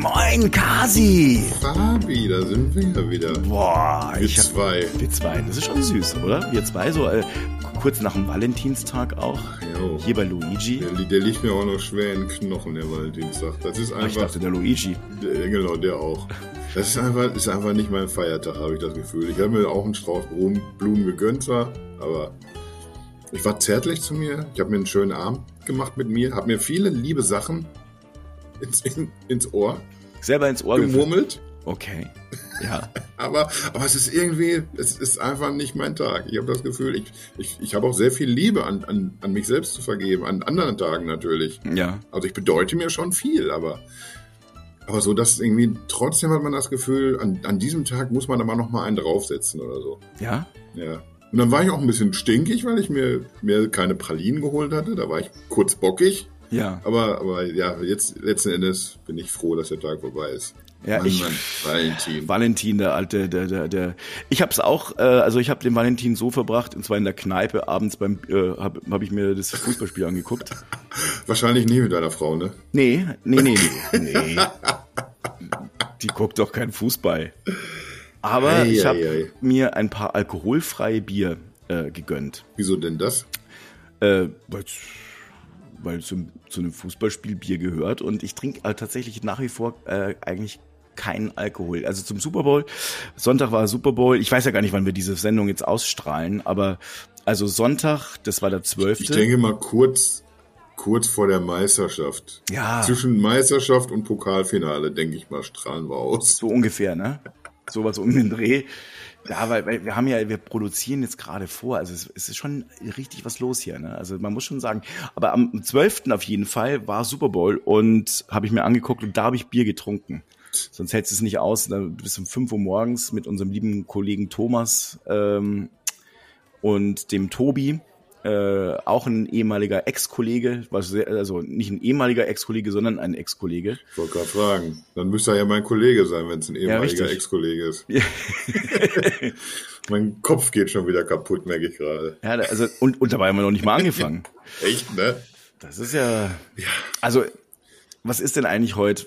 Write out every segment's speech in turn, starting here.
Moin, Kasi! Fabi, da sind wir ja wieder. Boah, Wir ich hab, zwei. Wir zwei, das ist schon süß, oder? Wir zwei, so äh, kurz nach dem Valentinstag auch. Jo. Hier bei Luigi. Der, der liegt mir auch noch schwer in den Knochen, der Valentinstag. Das ist Ah, Ich einfach. dachte, der Luigi. Der, genau, der auch. Das ist einfach, ist einfach nicht mein Feiertag, habe ich das Gefühl. Ich habe mir auch einen Strauß Blumen, Blumen gegönnt zwar, aber ich war zärtlich zu mir. Ich habe mir einen schönen Abend gemacht mit mir, habe mir viele liebe Sachen ins, in, ins Ohr Selber ins Ohr gemurmelt. Okay. Ja. Aber, aber es ist irgendwie, es ist einfach nicht mein Tag. Ich habe das Gefühl, ich, ich, ich habe auch sehr viel Liebe an, an, an mich selbst zu vergeben, an anderen Tagen natürlich. Ja. Also ich bedeute mir schon viel, aber, aber so, dass irgendwie, trotzdem hat man das Gefühl, an, an diesem Tag muss man aber noch mal einen draufsetzen oder so. Ja? Ja. Und dann war ich auch ein bisschen stinkig, weil ich mir, mir keine Pralinen geholt hatte. Da war ich kurz bockig. Ja. Aber, aber ja, jetzt letzten Endes bin ich froh, dass der Tag vorbei ist. Ja, Mann, ich- Mann, Valentin. Valentin, der alte, der, der, der. Ich hab's auch, äh, also ich habe den Valentin so verbracht, und zwar in der Kneipe, abends beim, äh, habe hab ich mir das Fußballspiel angeguckt. Wahrscheinlich nie mit deiner Frau, ne? Nee, nee, nee, nee. nee. Die guckt doch keinen Fußball. Aber Ei, ich habe ei. mir ein paar alkoholfreie Bier äh, gegönnt. Wieso denn das? Äh, weil zum, zu einem Fußballspiel Bier gehört und ich trinke äh, tatsächlich nach wie vor äh, eigentlich keinen Alkohol. Also zum Super Bowl, Sonntag war Super Bowl, ich weiß ja gar nicht, wann wir diese Sendung jetzt ausstrahlen, aber also Sonntag, das war der 12. Ich denke mal kurz, kurz vor der Meisterschaft. Ja. Zwischen Meisterschaft und Pokalfinale, denke ich mal, strahlen wir aus. So ungefähr, ne? Sowas um den Dreh. Ja, weil, weil wir haben ja, wir produzieren jetzt gerade vor, also es, es ist schon richtig was los hier, ne? Also man muss schon sagen, aber am 12. auf jeden Fall war Super Bowl und habe ich mir angeguckt und da habe ich Bier getrunken. Sonst hältst du es nicht aus, dann bis um 5 Uhr morgens mit unserem lieben Kollegen Thomas ähm, und dem Tobi, äh, auch ein ehemaliger Ex-Kollege, also nicht ein ehemaliger Ex-Kollege, sondern ein Ex-Kollege. Ich wollte gerade fragen. Dann müsste er ja mein Kollege sein, wenn es ein ehemaliger richtig. Ex-Kollege ist. mein Kopf geht schon wieder kaputt, merke ich gerade. Ja, also und, und dabei haben wir noch nicht mal angefangen. Echt, ne? Das ist ja. Also, was ist denn eigentlich heute,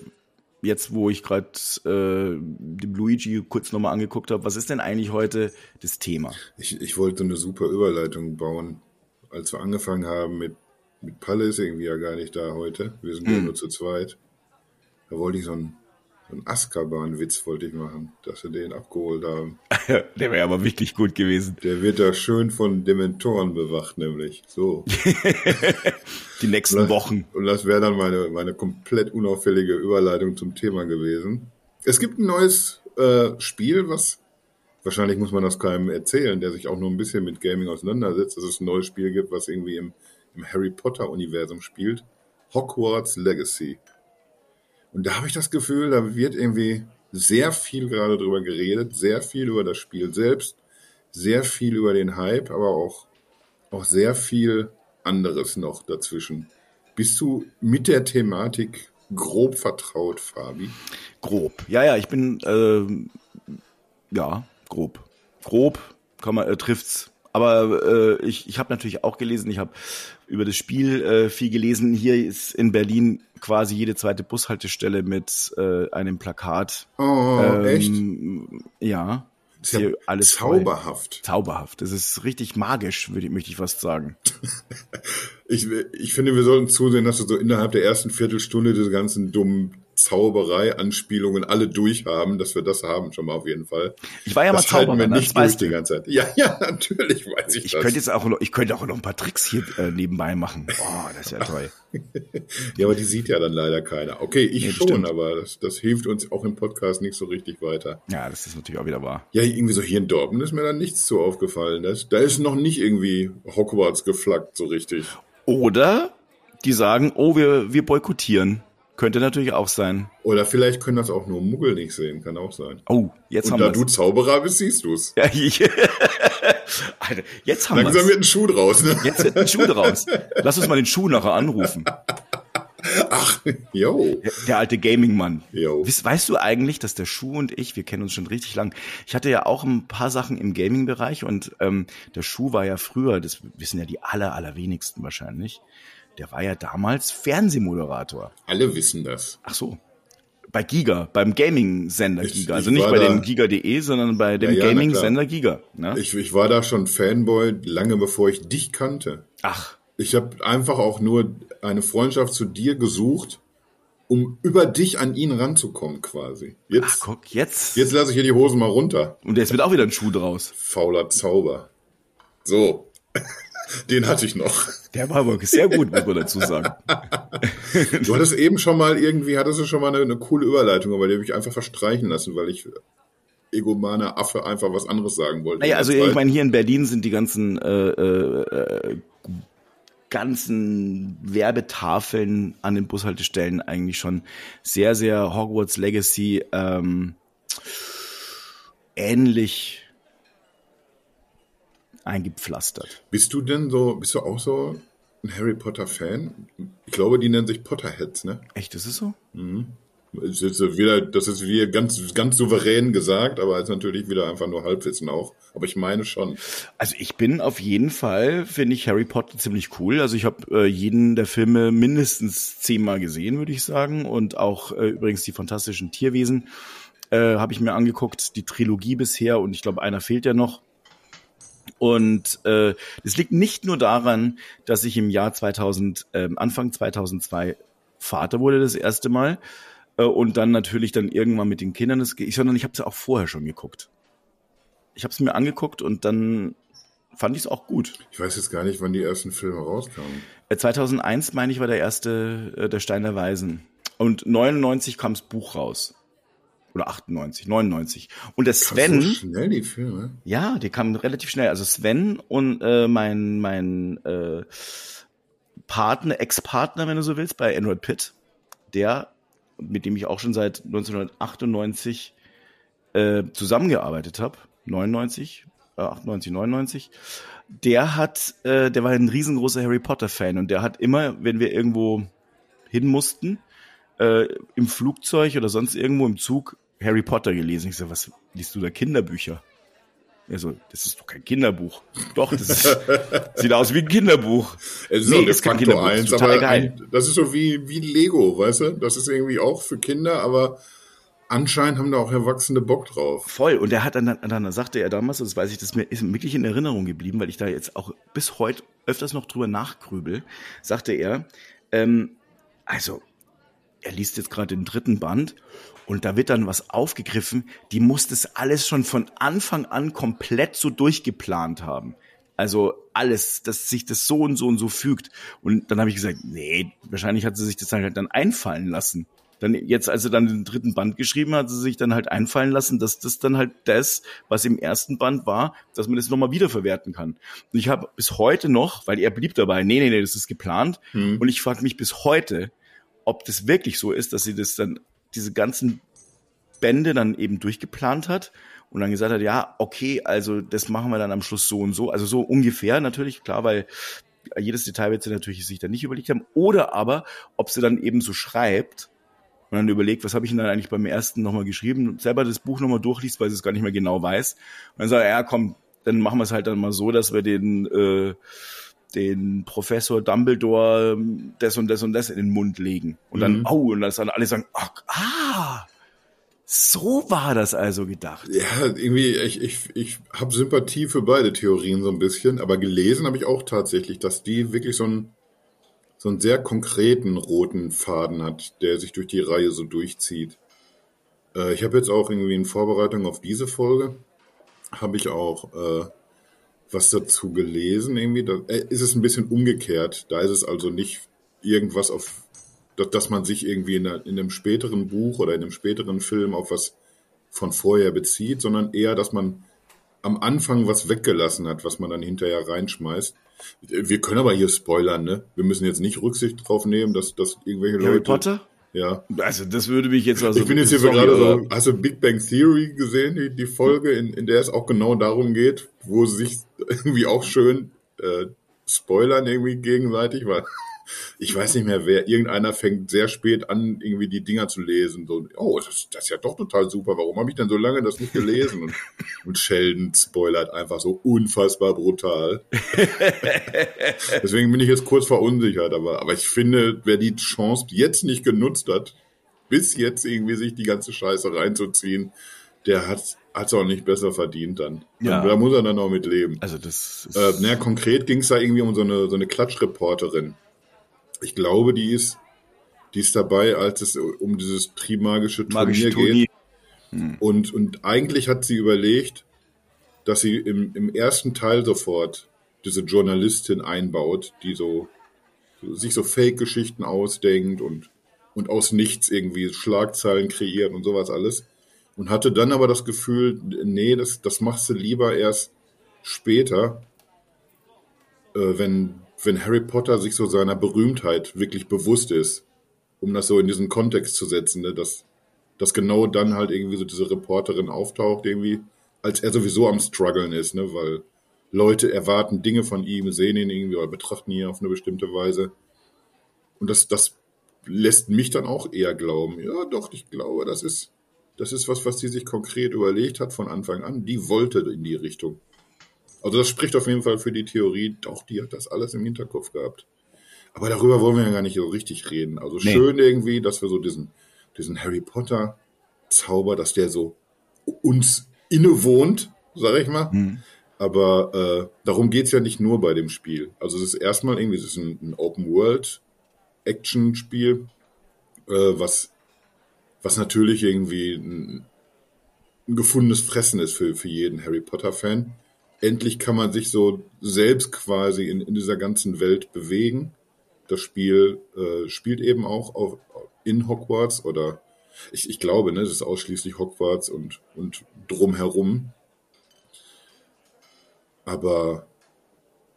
jetzt wo ich gerade äh, dem Luigi kurz nochmal angeguckt habe, was ist denn eigentlich heute das Thema? Ich, ich wollte eine super Überleitung bauen. Als wir angefangen haben mit, mit Palle ist irgendwie ja gar nicht da heute. Wir sind ja nur zu zweit. Da wollte ich so einen, so einen Azkaban-Witz wollte ich machen, dass wir den abgeholt haben. Der wäre aber wirklich gut gewesen. Der wird da schön von Dementoren bewacht, nämlich. So. Die nächsten Wochen. Und das wäre dann meine, meine komplett unauffällige Überleitung zum Thema gewesen. Es gibt ein neues äh, Spiel, was wahrscheinlich muss man das keinem erzählen, der sich auch nur ein bisschen mit Gaming auseinandersetzt, dass es ein neues Spiel gibt, was irgendwie im, im Harry Potter-Universum spielt. Hogwarts Legacy. Und da habe ich das Gefühl, da wird irgendwie sehr viel gerade drüber geredet, sehr viel über das Spiel selbst, sehr viel über den Hype, aber auch, auch sehr viel anderes noch dazwischen. Bist du mit der Thematik grob vertraut, Fabi? Grob. Ja, ja, ich bin äh, ja grob. Grob man äh, trifft's. Aber äh, ich, ich habe natürlich auch gelesen, ich habe über das Spiel äh, viel gelesen. Hier ist in Berlin quasi jede zweite Bushaltestelle mit äh, einem Plakat. Oh, echt? Ähm, Ja. Ist ja alles voll. zauberhaft. Zauberhaft. Das ist richtig magisch, würde ich, möchte ich fast sagen. Ich, ich finde, wir sollten zusehen, dass wir so innerhalb der ersten Viertelstunde diese ganzen dummen Zauberei-Anspielungen alle durchhaben, dass wir das haben schon mal auf jeden Fall. Ich war ja mal das halten Zauberer, wir ne? nicht durch die ganze Zeit. Ja, ja, natürlich weiß ich, Ich das. könnte jetzt auch noch, ich könnte auch noch ein paar Tricks hier äh, nebenbei machen. Oh, das ist ja toll. ja, aber die sieht ja dann leider keiner. Okay, ich Nee, schon, stimmt. aber das, das hilft uns auch im Podcast nicht so richtig weiter. Ja, das ist natürlich auch wieder wahr. Ja, irgendwie so hier in Dortmund ist mir dann nichts so aufgefallen. Das, da ist noch nicht irgendwie Hogwarts geflaggt so richtig. Oder die sagen, oh, wir, wir boykottieren. Könnte natürlich auch sein. Oder vielleicht können das auch nur Muggel nicht sehen, kann auch sein. Oh, jetzt Und haben da wir du Zauberer bist, siehst du's. Ja, ich, Alter, jetzt haben Langsam wir wird ein Schuh draus, ne? Jetzt wird ein Schuh draus. Lass uns mal den Schuh nachher anrufen. Jo. Der, der alte Gaming-Mann. Weißt, weißt du eigentlich, dass der Schuh und ich, wir kennen uns schon richtig lang. Ich hatte ja auch ein paar Sachen im Gaming-Bereich und ähm, der Schuh war ja früher, das wissen ja die aller, allerwenigsten wahrscheinlich, der war ja damals Fernsehmoderator. Alle wissen das. Ach so. Bei Giga, beim Gaming-Sender Giga. Also nicht bei da- dem Giga.de, sondern bei dem Ja, Gaming-Sender Giga. Ne? Ich, ich war da schon Fanboy, lange bevor ich dich kannte. Ach, Ich habe einfach auch nur eine Freundschaft zu dir gesucht, um über dich an ihn ranzukommen quasi. ach Jetzt, guck, jetzt. jetzt lasse ich hier die Hosen mal runter. Und jetzt wird auch wieder ein Schuh draus. Fauler Zauber. So, den hatte ich noch. Der war wirklich sehr gut, muss man dazu sagen. Du hattest eben schon mal irgendwie, hattest du schon mal eine, eine coole Überleitung, aber die habe ich einfach verstreichen lassen, weil ich egomaner Affe einfach was anderes sagen wollte. Naja, also ich meine, hier in Berlin sind die ganzen äh, äh, ganzen Werbetafeln an den Bushaltestellen eigentlich schon sehr, sehr Hogwarts Legacy ähm, ähnlich eingepflastert. Bist du denn so, bist du auch so ein Harry Potter Fan? Ich glaube, die nennen sich Potterheads, ne? Echt, ist es so? Es ist so wieder, das ist wieder ganz, ganz souverän gesagt, aber ist natürlich wieder einfach nur Halbwissen auch. Aber ich meine schon. Also ich bin auf jeden Fall, finde ich Harry Potter ziemlich cool. Also ich habe äh, jeden der Filme mindestens zehnmal gesehen, würde ich sagen. Und auch äh, übrigens die fantastischen Tierwesen äh, habe ich mir angeguckt, die Trilogie bisher. Und ich glaube, einer fehlt ja noch. Und äh, das liegt nicht nur daran, dass ich im Jahr 2000, ähm, Anfang 2002 Vater wurde das erste Mal äh, und dann natürlich dann irgendwann mit den Kindern, das, sondern ich habe es auch vorher schon geguckt. Ich habe es mir angeguckt und dann fand ich es auch gut. Ich weiß jetzt gar nicht, wann die ersten Filme rauskamen. Äh, 2001 meine ich war der erste äh, der Stein der Weisen und 99 kam das Buch raus oder 98, 99 und der Sven So schnell die Filme. Ja, die kamen relativ schnell. Also Sven und äh, mein mein äh, Partner, Ex-Partner, wenn du so willst, bei Android Pitt, der, mit dem ich auch schon seit 1998 äh, zusammengearbeitet habe, 99, äh, 98, 99, der hat, äh, der war ein riesengroßer Harry Potter Fan und der hat immer, wenn wir irgendwo hin mussten, äh, im Flugzeug oder sonst irgendwo im Zug Harry Potter gelesen. Ich so, was liest du da Kinderbücher? Er so, das ist doch kein Kinderbuch. Doch, das ist, sieht aus wie ein Kinderbuch. Es ist Nee, ist kein Kinderbuch, eins, ist total aber geil. ein, das ist so wie, wie Lego, weißt du? Das ist irgendwie auch für Kinder, aber anscheinend haben da auch Erwachsene Bock drauf. Voll. Und er hat dann, dann sagte er damals, das weiß ich, das ist mir ist mir wirklich in Erinnerung geblieben, weil ich da jetzt auch bis heute öfters noch drüber nachgrübel, sagte er, ähm, also, er liest jetzt gerade den dritten Band und da wird dann was aufgegriffen, die muss das alles schon von Anfang an komplett so durchgeplant haben. Also alles, dass sich das so und so und so fügt. Und dann habe ich gesagt, nee, wahrscheinlich hat sie sich das halt dann einfallen lassen. Dann jetzt, als er dann den dritten Band geschrieben hat, hat sie sich dann halt einfallen lassen, dass das dann halt das, was im ersten Band war, dass man das nochmal wiederverwerten kann. Und ich habe bis heute noch, weil er blieb dabei, nee, nee, nee, das ist geplant. Hm. Und ich frage mich bis heute, ob das wirklich so ist, dass sie das dann, diese ganzen Bände dann eben durchgeplant hat und dann gesagt hat, ja, okay, also das machen wir dann am Schluss so und so. Also so ungefähr natürlich, klar, weil jedes Detail wird sie natürlich sich dann nicht überlegt haben. Oder aber, ob sie dann eben so schreibt und dann überlegt, was habe ich denn dann eigentlich beim ersten nochmal geschrieben, und selber das Buch nochmal durchliest, weil sie es gar nicht mehr genau weiß. Und dann sagt er, ja, komm, dann machen wir es halt dann mal so, dass wir den, äh, den Professor Dumbledore ähm, das und das und das in den Mund legen. Und dann, Mhm. oh, und dann dann alle sagen, ach, ah, so war das also gedacht. Ja, irgendwie, ich, ich, ich habe Sympathie für beide Theorien so ein bisschen, aber gelesen habe ich auch tatsächlich, dass die wirklich so einen, so einen sehr konkreten roten Faden hat, der sich durch die Reihe so durchzieht. Äh, ich habe jetzt auch irgendwie in Vorbereitung auf diese Folge, habe ich auch äh, was dazu gelesen. Irgendwie, da äh, ist es ein bisschen umgekehrt. Da ist es also nicht irgendwas auf dass, man sich irgendwie in, einem späteren Buch oder in einem späteren Film auf was von vorher bezieht, sondern eher, dass man am Anfang was weggelassen hat, was man dann hinterher reinschmeißt. Wir können aber hier spoilern, ne? Wir müssen jetzt nicht Rücksicht drauf nehmen, dass, dass irgendwelche Harry Leute. Potter? Ja. Also das würde mich jetzt also. Ich bin jetzt hier sorry, gerade so, hast du Big Bang Theory gesehen, die, die Folge, in, in der es auch genau darum geht, wo sie sich irgendwie auch schön äh, spoilern irgendwie gegenseitig, weil ich weiß nicht mehr wer, irgendeiner fängt sehr spät an, irgendwie die Dinger zu lesen. So, oh, das, das ist ja doch total super, warum habe ich denn so lange das nicht gelesen? Und, und Sheldon spoilert einfach so unfassbar brutal. Deswegen bin ich jetzt kurz verunsichert, aber, aber ich finde, wer die Chance jetzt nicht genutzt hat, bis jetzt irgendwie sich die ganze Scheiße reinzuziehen, der hat es auch nicht besser verdient dann. Ja. Da muss er dann auch mit leben. Also das ist äh, naja, konkret ging es da irgendwie um so eine, so eine Klatschreporterin. Ich glaube, die ist, die ist dabei, als es um dieses Trimagische Turnier geht. Hm. Und, und eigentlich hat sie überlegt, dass sie im, im ersten Teil sofort diese Journalistin einbaut, die so sich so Fake-Geschichten ausdenkt und, und aus nichts irgendwie Schlagzeilen kreiert und sowas alles. Und hatte dann aber das Gefühl, nee, das, das machst du lieber erst später, äh, wenn, wenn Harry Potter sich so seiner Berühmtheit wirklich bewusst ist, um das so in diesen Kontext zu setzen, ne, dass, dass genau dann halt irgendwie so diese Reporterin auftaucht, irgendwie, als er sowieso am struggeln ist, ne, weil Leute erwarten Dinge von ihm, sehen ihn irgendwie oder betrachten ihn auf eine bestimmte Weise. Und das, das lässt mich dann auch eher glauben, ja doch, ich glaube, das ist, das ist was, was sie sich konkret überlegt hat von Anfang an. Die wollte in die Richtung. Also das spricht auf jeden Fall für die Theorie, doch, die hat das alles im Hinterkopf gehabt. Aber darüber wollen wir ja gar nicht so richtig reden. Also nee. schön irgendwie, dass wir so diesen, diesen Harry Potter Zauber, dass der so uns innewohnt, sag ich mal. Hm. Aber äh, darum geht's ja nicht nur bei dem Spiel. Also es ist erstmal irgendwie, es ist ein, ein Open World Action-Spiel, äh, was, was natürlich irgendwie ein, ein gefundenes Fressen ist für, für jeden Harry Potter-Fan. Endlich kann man sich so selbst quasi in, in dieser ganzen Welt bewegen. Das Spiel äh, spielt eben auch auf, in Hogwarts oder ich, ich glaube, ne, es ist ausschließlich Hogwarts und, und drumherum. Aber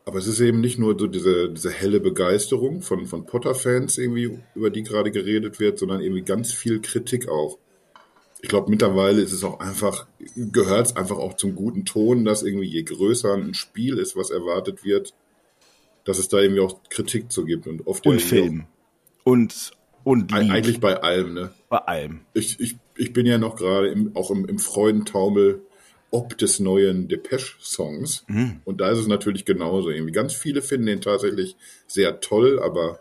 aber es ist eben nicht nur so diese, diese helle Begeisterung von, von Potter-Fans irgendwie, über die gerade geredet wird, sondern irgendwie ganz viel Kritik auch. Ich glaube, mittlerweile ist es auch einfach, gehört es einfach auch zum guten Ton, dass irgendwie je größer ein Spiel ist, was erwartet wird, dass es da irgendwie auch Kritik zu gibt. Und oft und Film. Und, und Lied. Eigentlich bei allem, ne? Bei allem. Ich, ich, ich bin ja noch gerade im, auch im, im Freudentaumel ob des neuen Depeche-Songs. Mhm. Und da ist es natürlich genauso. Irgendwie ganz viele finden den tatsächlich sehr toll, aber,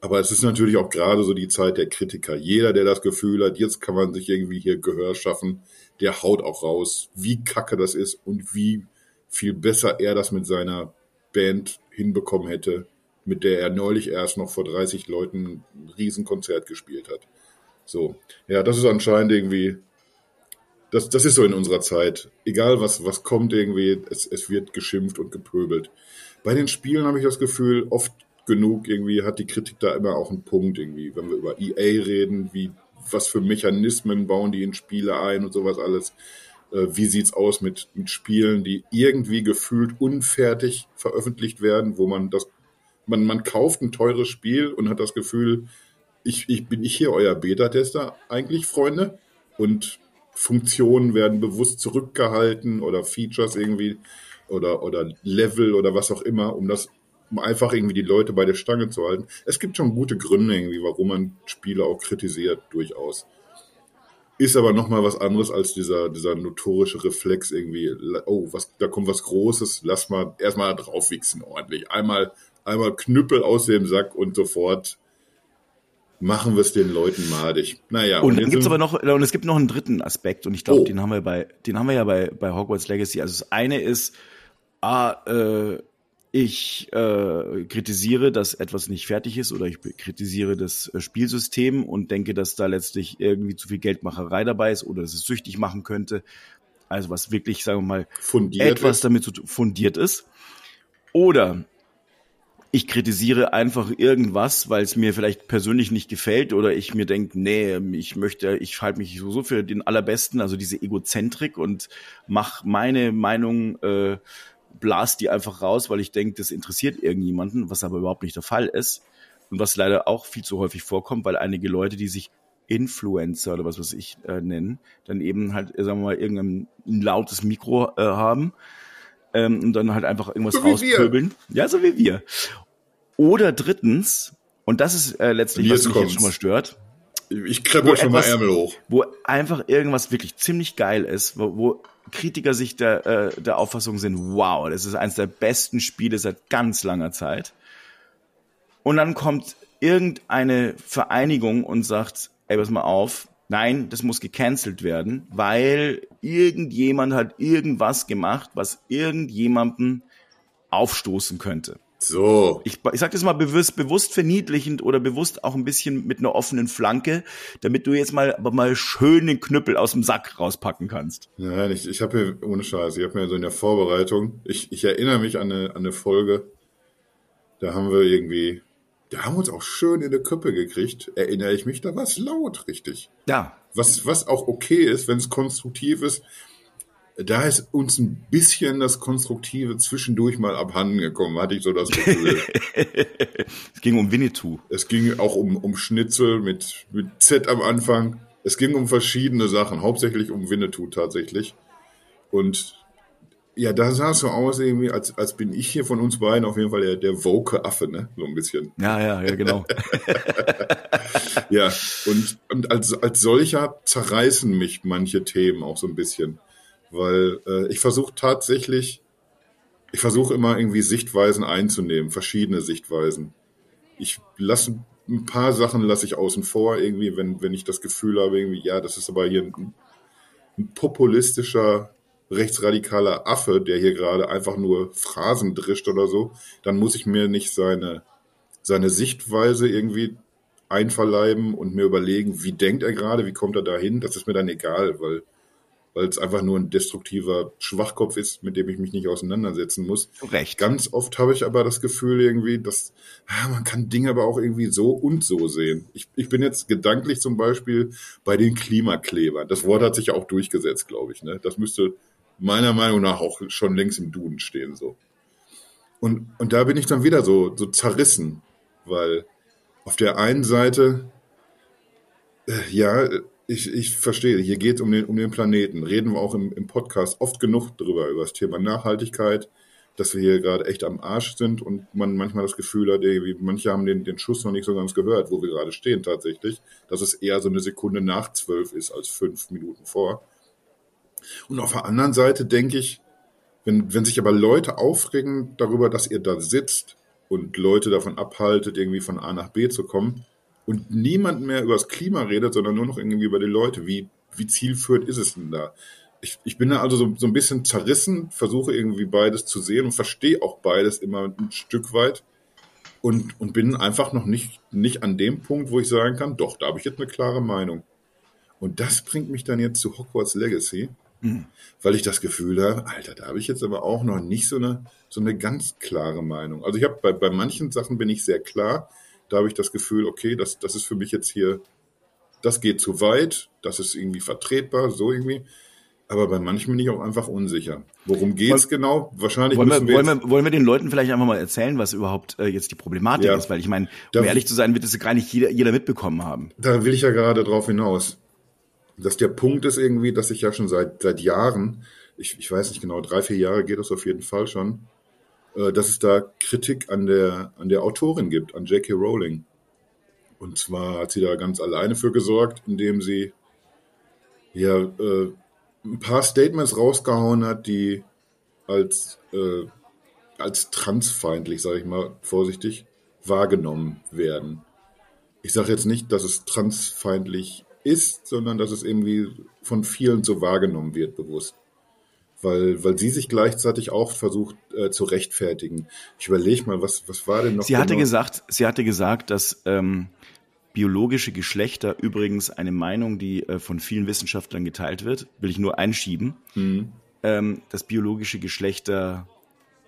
aber es ist natürlich auch gerade so die Zeit der Kritiker. Jeder, der das Gefühl hat, jetzt kann man sich irgendwie hier Gehör schaffen, der haut auch raus, wie kacke das ist und wie viel besser er das mit seiner Band hinbekommen hätte, mit der er neulich erst noch vor 30 Leuten ein Riesenkonzert gespielt hat. So, ja, das ist anscheinend irgendwie das, das ist so in unserer Zeit. Egal was, was kommt irgendwie, es, es wird geschimpft und gepöbelt. Bei den Spielen habe ich das Gefühl, oft genug irgendwie hat die Kritik da immer auch einen Punkt irgendwie. Wenn wir über EA reden, wie, was für Mechanismen bauen die in Spiele ein und sowas alles. Äh, wie sieht's aus mit, mit Spielen, die irgendwie gefühlt unfertig veröffentlicht werden, wo man das, man, man kauft ein teures Spiel und hat das Gefühl, ich, ich bin ich hier euer Beta-Tester eigentlich, Freunde? Und Funktionen werden bewusst zurückgehalten oder Features irgendwie oder, oder Level oder was auch immer, um das, um einfach irgendwie die Leute bei der Stange zu halten. Es gibt schon gute Gründe irgendwie, warum man Spiele auch kritisiert, durchaus. Ist aber nochmal was anderes als dieser, dieser notorische Reflex irgendwie, oh, was, da kommt was Großes, lass mal erstmal drauf wichsen ordentlich. Einmal, einmal Knüppel aus dem Sack und sofort machen wir es den Leuten madig. Naja. Und, und dann gibt's aber noch, und es gibt noch einen dritten Aspekt, und ich glaube, oh. den haben wir bei, den haben wir ja bei, bei Hogwarts Legacy. Also das eine ist, ah, äh, ich äh, kritisiere, dass etwas nicht fertig ist oder ich kritisiere das äh, Spielsystem und denke, dass da letztlich irgendwie zu viel Geldmacherei dabei ist oder dass es süchtig machen könnte. Also was wirklich, sagen wir mal, fundiert etwas ist. damit zu fundiert ist. Oder ich kritisiere einfach irgendwas, weil es mir vielleicht persönlich nicht gefällt oder ich mir denke, nee, ich möchte, ich halte mich so für den allerbesten, also diese Egozentrik und mach meine Meinung, äh, blast die einfach raus, weil ich denke, das interessiert irgendjemanden, was aber überhaupt nicht der Fall ist und was leider auch viel zu häufig vorkommt, weil einige Leute, die sich Influencer oder was weiß ich äh, nennen, dann eben halt, sagen wir mal, irgendein lautes Mikro äh, haben ähm, und dann halt einfach irgendwas so rauspöbeln. Ja, so wie wir. Oder drittens, und das ist äh, letztlich, was mich kommt's. jetzt schon mal stört. Ich kreppe schon etwas, mal Ärmel hoch. Wo einfach irgendwas wirklich ziemlich geil ist, wo, wo Kritiker sich der, äh, der Auffassung sind, wow, das ist eines der besten Spiele seit ganz langer Zeit. Und dann kommt irgendeine Vereinigung und sagt, ey, pass mal auf, nein, das muss gecancelt werden, weil irgendjemand hat irgendwas gemacht, was irgendjemanden aufstoßen könnte. So. Ich, ich sage das mal bewusst, bewusst verniedlichend oder bewusst auch ein bisschen mit einer offenen Flanke, damit du jetzt mal aber mal schön den Knüppel aus dem Sack rauspacken kannst. Nein, ich, ich habe hier, ohne Scheiß, ich habe mir so in der Vorbereitung, ich, ich erinnere mich an eine, an eine Folge, da haben wir irgendwie, da haben wir uns auch schön in die Köppe gekriegt, erinnere ich mich, da war es laut, richtig. Ja. Was, was auch okay ist, wenn es konstruktiv ist, da ist uns ein bisschen das Konstruktive zwischendurch mal abhanden gekommen, hatte ich so das Gefühl. es ging um Winnetou. Es ging auch um, um Schnitzel mit, mit Z am Anfang. Es ging um verschiedene Sachen, hauptsächlich um Winnetou tatsächlich. Und ja, da sah es so aus, irgendwie, als, als bin ich hier von uns beiden auf jeden Fall der, der woke Affe, ne? So ein bisschen. Ja, ja, ja, genau. ja, und, und als, als solcher zerreißen mich manche Themen auch so ein bisschen weil äh, ich versuche tatsächlich, ich versuche immer irgendwie Sichtweisen einzunehmen, verschiedene Sichtweisen. Ich lasse ein paar Sachen lasse ich außen vor, irgendwie, wenn, wenn ich das Gefühl habe, irgendwie, ja, das ist aber hier ein, ein populistischer, rechtsradikaler Affe, der hier gerade einfach nur Phrasen drischt oder so, dann muss ich mir nicht seine, seine Sichtweise irgendwie einverleiben und mir überlegen, wie denkt er gerade, wie kommt er dahin, das ist mir dann egal, weil weil es einfach nur ein destruktiver Schwachkopf ist, mit dem ich mich nicht auseinandersetzen muss. Recht. Ganz oft habe ich aber das Gefühl irgendwie, dass ja, man kann Dinge aber auch irgendwie so und so sehen. Ich, ich bin jetzt gedanklich zum Beispiel bei den Klimaklebern. Das Wort hat sich ja auch durchgesetzt, glaube ich. Ne? Das müsste meiner Meinung nach auch schon längst im Duden stehen. so. Und, und da bin ich dann wieder so, so zerrissen, weil auf der einen Seite, äh, ja, ich, ich verstehe, hier geht es um den, um den Planeten. Reden wir auch im, im Podcast oft genug drüber, über das Thema Nachhaltigkeit, dass wir hier gerade echt am Arsch sind und man manchmal das Gefühl hat, ey, manche haben den, den Schuss noch nicht so ganz gehört, wo wir gerade stehen tatsächlich, dass es eher so eine Sekunde nach zwölf ist als fünf Minuten vor. Und auf der anderen Seite denke ich, wenn, wenn sich aber Leute aufregen darüber, dass ihr da sitzt und Leute davon abhaltet, irgendwie von A nach B zu kommen, und niemand mehr über das Klima redet, sondern nur noch irgendwie über die Leute. Wie, wie zielführend ist es denn da? Ich, ich bin da also so, so ein bisschen zerrissen, versuche irgendwie beides zu sehen und verstehe auch beides immer ein Stück weit und, und bin einfach noch nicht, nicht an dem Punkt, wo ich sagen kann, doch, da habe ich jetzt eine klare Meinung. Und das bringt mich dann jetzt zu Hogwarts Legacy, mhm. weil ich das Gefühl habe, Alter, da habe ich jetzt aber auch noch nicht so eine, so eine ganz klare Meinung. Also ich habe bei, bei manchen Sachen bin ich sehr klar, da habe ich das Gefühl, okay, das, das ist für mich jetzt hier, das geht zu weit, das ist irgendwie vertretbar, so irgendwie. Aber bei manchen bin ich auch einfach unsicher. Worum geht's Woll, genau? Wahrscheinlich wollen wir, wir wollen, wir, wollen wir den Leuten vielleicht einfach mal erzählen, was überhaupt äh, jetzt die Problematik ja. ist, weil ich meine, um da, ehrlich zu sein, wird es gar nicht jeder, jeder mitbekommen haben. Da will ich ja gerade drauf hinaus. Dass der Punkt ist irgendwie, dass ich ja schon seit seit Jahren, ich, ich weiß nicht genau, drei, vier Jahre geht das auf jeden Fall schon, dass es da Kritik an der, an der Autorin gibt, an J.K. Rowling. Und zwar hat sie da ganz alleine für gesorgt, indem sie ja äh, ein paar Statements rausgehauen hat, die als, äh, als transfeindlich, sage ich mal vorsichtig, wahrgenommen werden. Ich sage jetzt nicht, dass es transfeindlich ist, sondern dass es irgendwie von vielen so wahrgenommen wird, bewusst weil, weil sie sich gleichzeitig auch versucht äh, zu rechtfertigen. Ich überlege mal, was, was war denn noch? Sie hatte genau? gesagt, sie hatte gesagt, dass ähm, biologische Geschlechter übrigens eine Meinung, die äh, von vielen Wissenschaftlern geteilt wird, will ich nur einschieben, mhm. ähm, dass biologische Geschlechter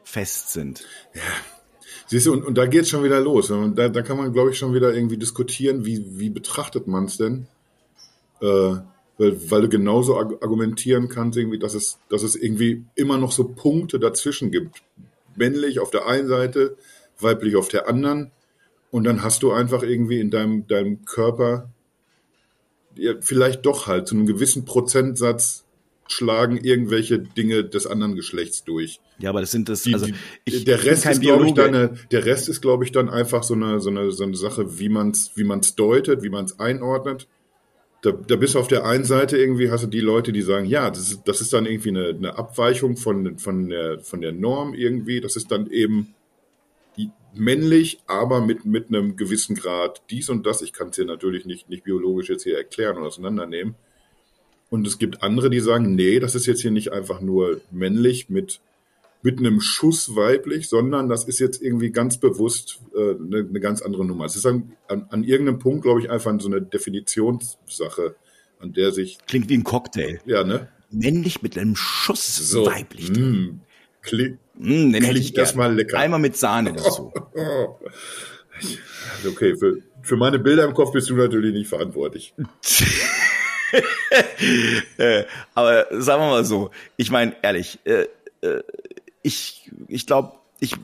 fest sind. Ja. Siehst du, und, und da geht's schon wieder los. Da, da kann man, glaube ich, schon wieder irgendwie diskutieren, wie, wie betrachtet man es denn? Äh, weil, weil du genauso argumentieren kannst, irgendwie, dass es, dass es irgendwie immer noch so Punkte dazwischen gibt. Männlich auf der einen Seite, weiblich auf der anderen. Und dann hast du einfach irgendwie in deinem, deinem Körper ja, vielleicht doch halt zu einem gewissen Prozentsatz schlagen irgendwelche Dinge des anderen Geschlechts durch. Ja, aber das sind das, also ich der Rest ist, glaube ich, dann eine, der Rest ist, glaube ich, dann einfach so eine, so eine, so eine Sache, wie man es, wie man's deutet, wie man es einordnet da, da bist du auf der einen Seite irgendwie, hast du die Leute, die sagen, ja, das ist, das ist dann irgendwie eine, eine Abweichung von, von, der, von der Norm irgendwie. Das ist dann eben männlich, aber mit, mit einem gewissen Grad dies und das. Ich kann es hier natürlich nicht, nicht biologisch jetzt hier erklären und auseinandernehmen. Und es gibt andere, die sagen, nee, das ist jetzt hier nicht einfach nur männlich mit, mit einem Schuss weiblich, sondern das ist jetzt irgendwie ganz bewusst äh, eine, eine ganz andere Nummer. Es ist an, an, an irgendeinem Punkt, glaube ich, einfach so eine Definitionssache, an der sich. Klingt wie ein Cocktail. Ja, ne? Männlich mit einem Schuss so, weiblich. Mm, klingt, mm, den hätte ich das mal lecker. Einmal mit Sahne dazu. okay, für, für meine Bilder im Kopf bist du natürlich nicht verantwortlich. Äh, aber sagen wir mal so, ich meine, ehrlich, äh, äh, ich, ich glaube, ich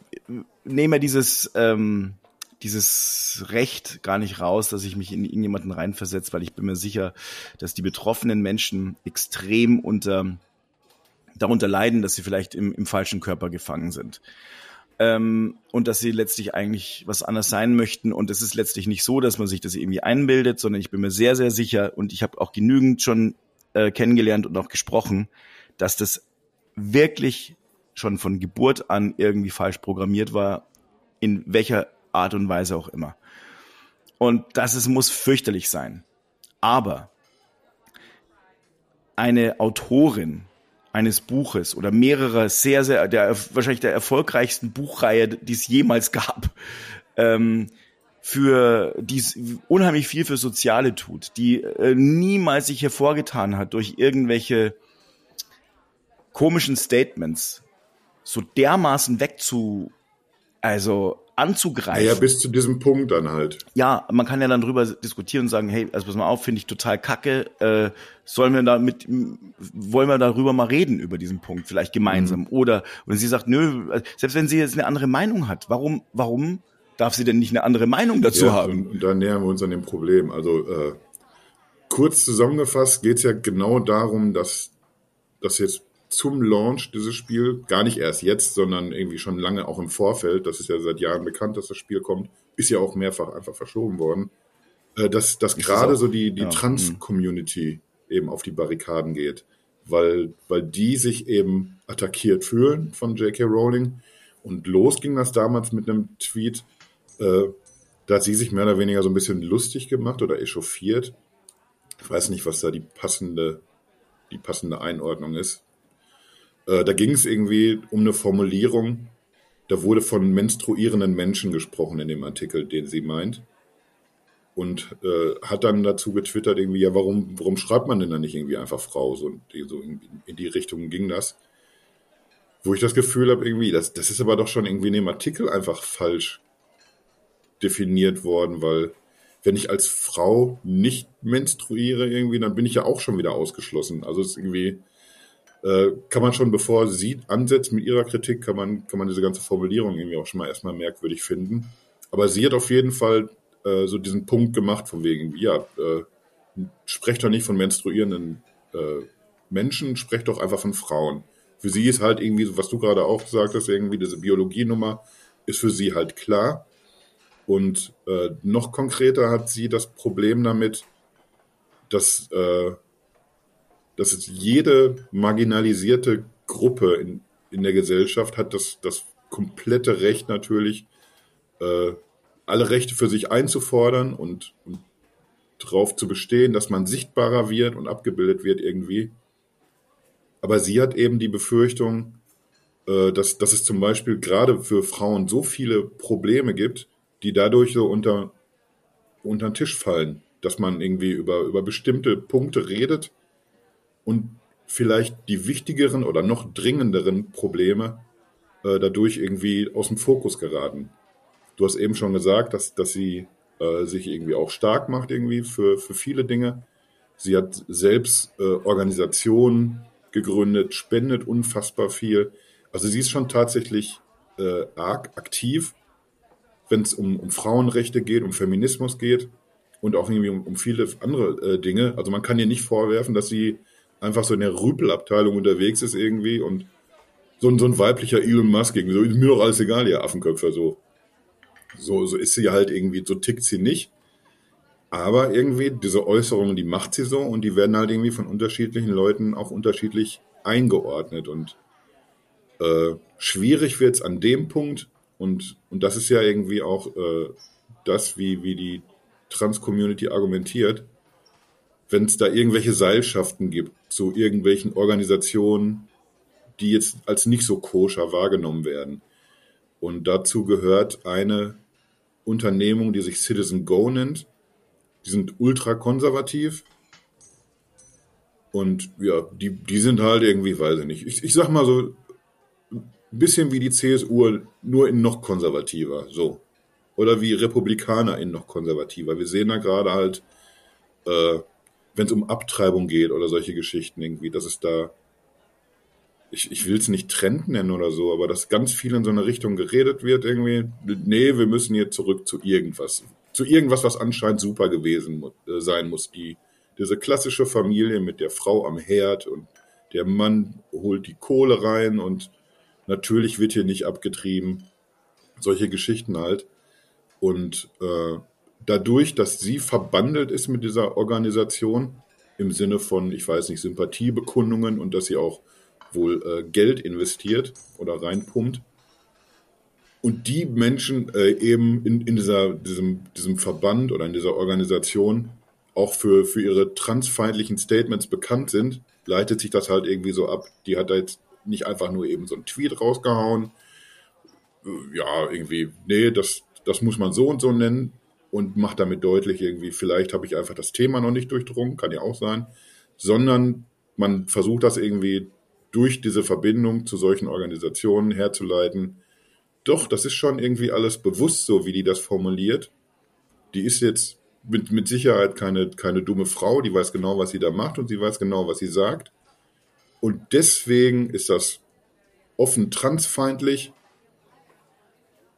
nehme dieses, ähm, dieses Recht gar nicht raus, dass ich mich in irgendjemanden reinversetze, weil ich bin mir sicher, dass die betroffenen Menschen extrem unter darunter leiden, dass sie vielleicht im, im falschen Körper gefangen sind. Ähm, und dass sie letztlich eigentlich was anderes sein möchten. Und es ist letztlich nicht so, dass man sich das irgendwie einbildet, sondern ich bin mir sehr, sehr sicher und ich habe auch genügend schon äh, kennengelernt und auch gesprochen, dass das wirklich schon von Geburt an irgendwie falsch programmiert war, in welcher Art und Weise auch immer. Und das ist, muss fürchterlich sein. Aber eine Autorin eines Buches oder mehrerer sehr, sehr, der, wahrscheinlich der erfolgreichsten Buchreihe, die es jemals gab, ähm, für die unheimlich viel für Soziale tut, die äh, niemals sich hervorgetan hat durch irgendwelche komischen Statements, so dermaßen wegzu, also anzugreifen. Ja, bis zu diesem Punkt dann halt. Ja, man kann ja dann drüber diskutieren und sagen, hey, also pass mal auf, finde ich total kacke. Äh, sollen wir da mit, wollen wir darüber mal reden über diesen Punkt, vielleicht gemeinsam? Mhm. Oder wenn sie sagt, nö, selbst wenn sie jetzt eine andere Meinung hat, warum, warum darf sie denn nicht eine andere Meinung dazu ja, haben? Und, und da nähern wir uns an dem Problem. Also äh, kurz zusammengefasst geht es ja genau darum, dass, dass jetzt zum Launch dieses Spiel, gar nicht erst jetzt, sondern irgendwie schon lange auch im Vorfeld, das ist ja seit Jahren bekannt, dass das Spiel kommt, ist ja auch mehrfach einfach verschoben worden, äh, dass, dass gerade so die, die ja. Trans-Community eben auf die Barrikaden geht, weil, weil die sich eben attackiert fühlen von J.K. Rowling. Und los ging das damals mit einem Tweet, äh, da hat sie sich mehr oder weniger so ein bisschen lustig gemacht oder echauffiert. Ich weiß nicht, was da die passende, die passende Einordnung ist. Äh, da ging es irgendwie um eine Formulierung, da wurde von menstruierenden Menschen gesprochen in dem Artikel, den sie meint. Und äh, hat dann dazu getwittert, irgendwie, ja, warum, warum schreibt man denn dann nicht irgendwie einfach Frau? So, so in, in die Richtung ging das. Wo ich das Gefühl habe, irgendwie, das, das ist aber doch schon irgendwie in dem Artikel einfach falsch definiert worden, weil wenn ich als Frau nicht menstruiere irgendwie, dann bin ich ja auch schon wieder ausgeschlossen. Also es ist irgendwie, äh, kann man schon, bevor sie ansetzt mit ihrer Kritik, kann man, kann man diese ganze Formulierung irgendwie auch schon mal erstmal merkwürdig finden. Aber sie hat auf jeden Fall äh, so diesen Punkt gemacht, von wegen, ja, äh, sprecht doch nicht von menstruierenden äh, Menschen, sprecht doch einfach von Frauen. Für sie ist halt irgendwie, was du gerade auch gesagt hast, irgendwie diese Biologienummer ist für sie halt klar. Und äh, noch konkreter hat sie das Problem damit, dass äh, dass es jede marginalisierte Gruppe in, in der Gesellschaft hat das, das komplette Recht natürlich, äh, alle Rechte für sich einzufordern und, und darauf zu bestehen, dass man sichtbarer wird und abgebildet wird irgendwie. Aber sie hat eben die Befürchtung, äh, dass, dass es zum Beispiel gerade für Frauen so viele Probleme gibt, die dadurch so unter, unter den Tisch fallen, dass man irgendwie über, über bestimmte Punkte redet, und vielleicht die wichtigeren oder noch dringenderen Probleme äh, dadurch irgendwie aus dem Fokus geraten. Du hast eben schon gesagt, dass, dass sie äh, sich irgendwie auch stark macht irgendwie für, für viele Dinge. Sie hat selbst äh, Organisationen gegründet, spendet unfassbar viel. Also sie ist schon tatsächlich äh, arg aktiv, wenn es um, um Frauenrechte geht, um Feminismus geht und auch irgendwie um, um viele andere äh, Dinge. Also man kann ihr nicht vorwerfen, dass sie einfach so in der Rüpelabteilung unterwegs ist irgendwie und so ein, so ein weiblicher Elon Musk irgendwie, so ist mir doch alles egal, ihr Affenköpfer, so. So, so ist sie halt irgendwie, so tickt sie nicht. Aber irgendwie, diese Äußerungen, die macht sie so und die werden halt irgendwie von unterschiedlichen Leuten auch unterschiedlich eingeordnet. Und äh, schwierig wird es an dem Punkt, Und, und das ist ja irgendwie auch äh, das, wie, wie die Trans-Community argumentiert. Wenn es da irgendwelche Seilschaften gibt zu irgendwelchen Organisationen, die jetzt als nicht so koscher wahrgenommen werden. Und dazu gehört eine Unternehmung, die sich Citizen Go nennt. Die sind ultrakonservativ. Und ja, die, die sind halt irgendwie, weiß ich nicht. Ich, ich sag mal so, ein bisschen wie die CSU, nur in noch konservativer. So. Oder wie Republikaner in noch konservativer. Wir sehen da gerade halt, äh, wenn es um Abtreibung geht oder solche Geschichten irgendwie, dass es da ich, ich will es nicht Trend nennen oder so, aber dass ganz viel in so eine Richtung geredet wird, irgendwie, nee, wir müssen hier zurück zu irgendwas. Zu irgendwas, was anscheinend super gewesen äh, sein muss. Die, diese klassische Familie mit der Frau am Herd und der Mann holt die Kohle rein und natürlich wird hier nicht abgetrieben. Solche Geschichten halt. Und äh, dadurch, dass sie verbandelt ist mit dieser Organisation, im Sinne von, ich weiß nicht, Sympathiebekundungen und dass sie auch wohl äh, Geld investiert oder reinpumpt. Und die Menschen äh, eben in, in dieser, diesem, diesem Verband oder in dieser Organisation auch für, für ihre transfeindlichen Statements bekannt sind, leitet sich das halt irgendwie so ab. Die hat da jetzt nicht einfach nur eben so einen Tweet rausgehauen. Äh, ja, irgendwie, nee, das, das muss man so und so nennen und macht damit deutlich irgendwie, vielleicht habe ich einfach das Thema noch nicht durchdrungen, kann ja auch sein, sondern man versucht das irgendwie durch diese Verbindung zu solchen Organisationen herzuleiten. Doch, das ist schon irgendwie alles bewusst so, wie die das formuliert. Die ist jetzt mit, mit Sicherheit keine, keine dumme Frau, die weiß genau, was sie da macht und sie weiß genau, was sie sagt. Und deswegen ist das offen transfeindlich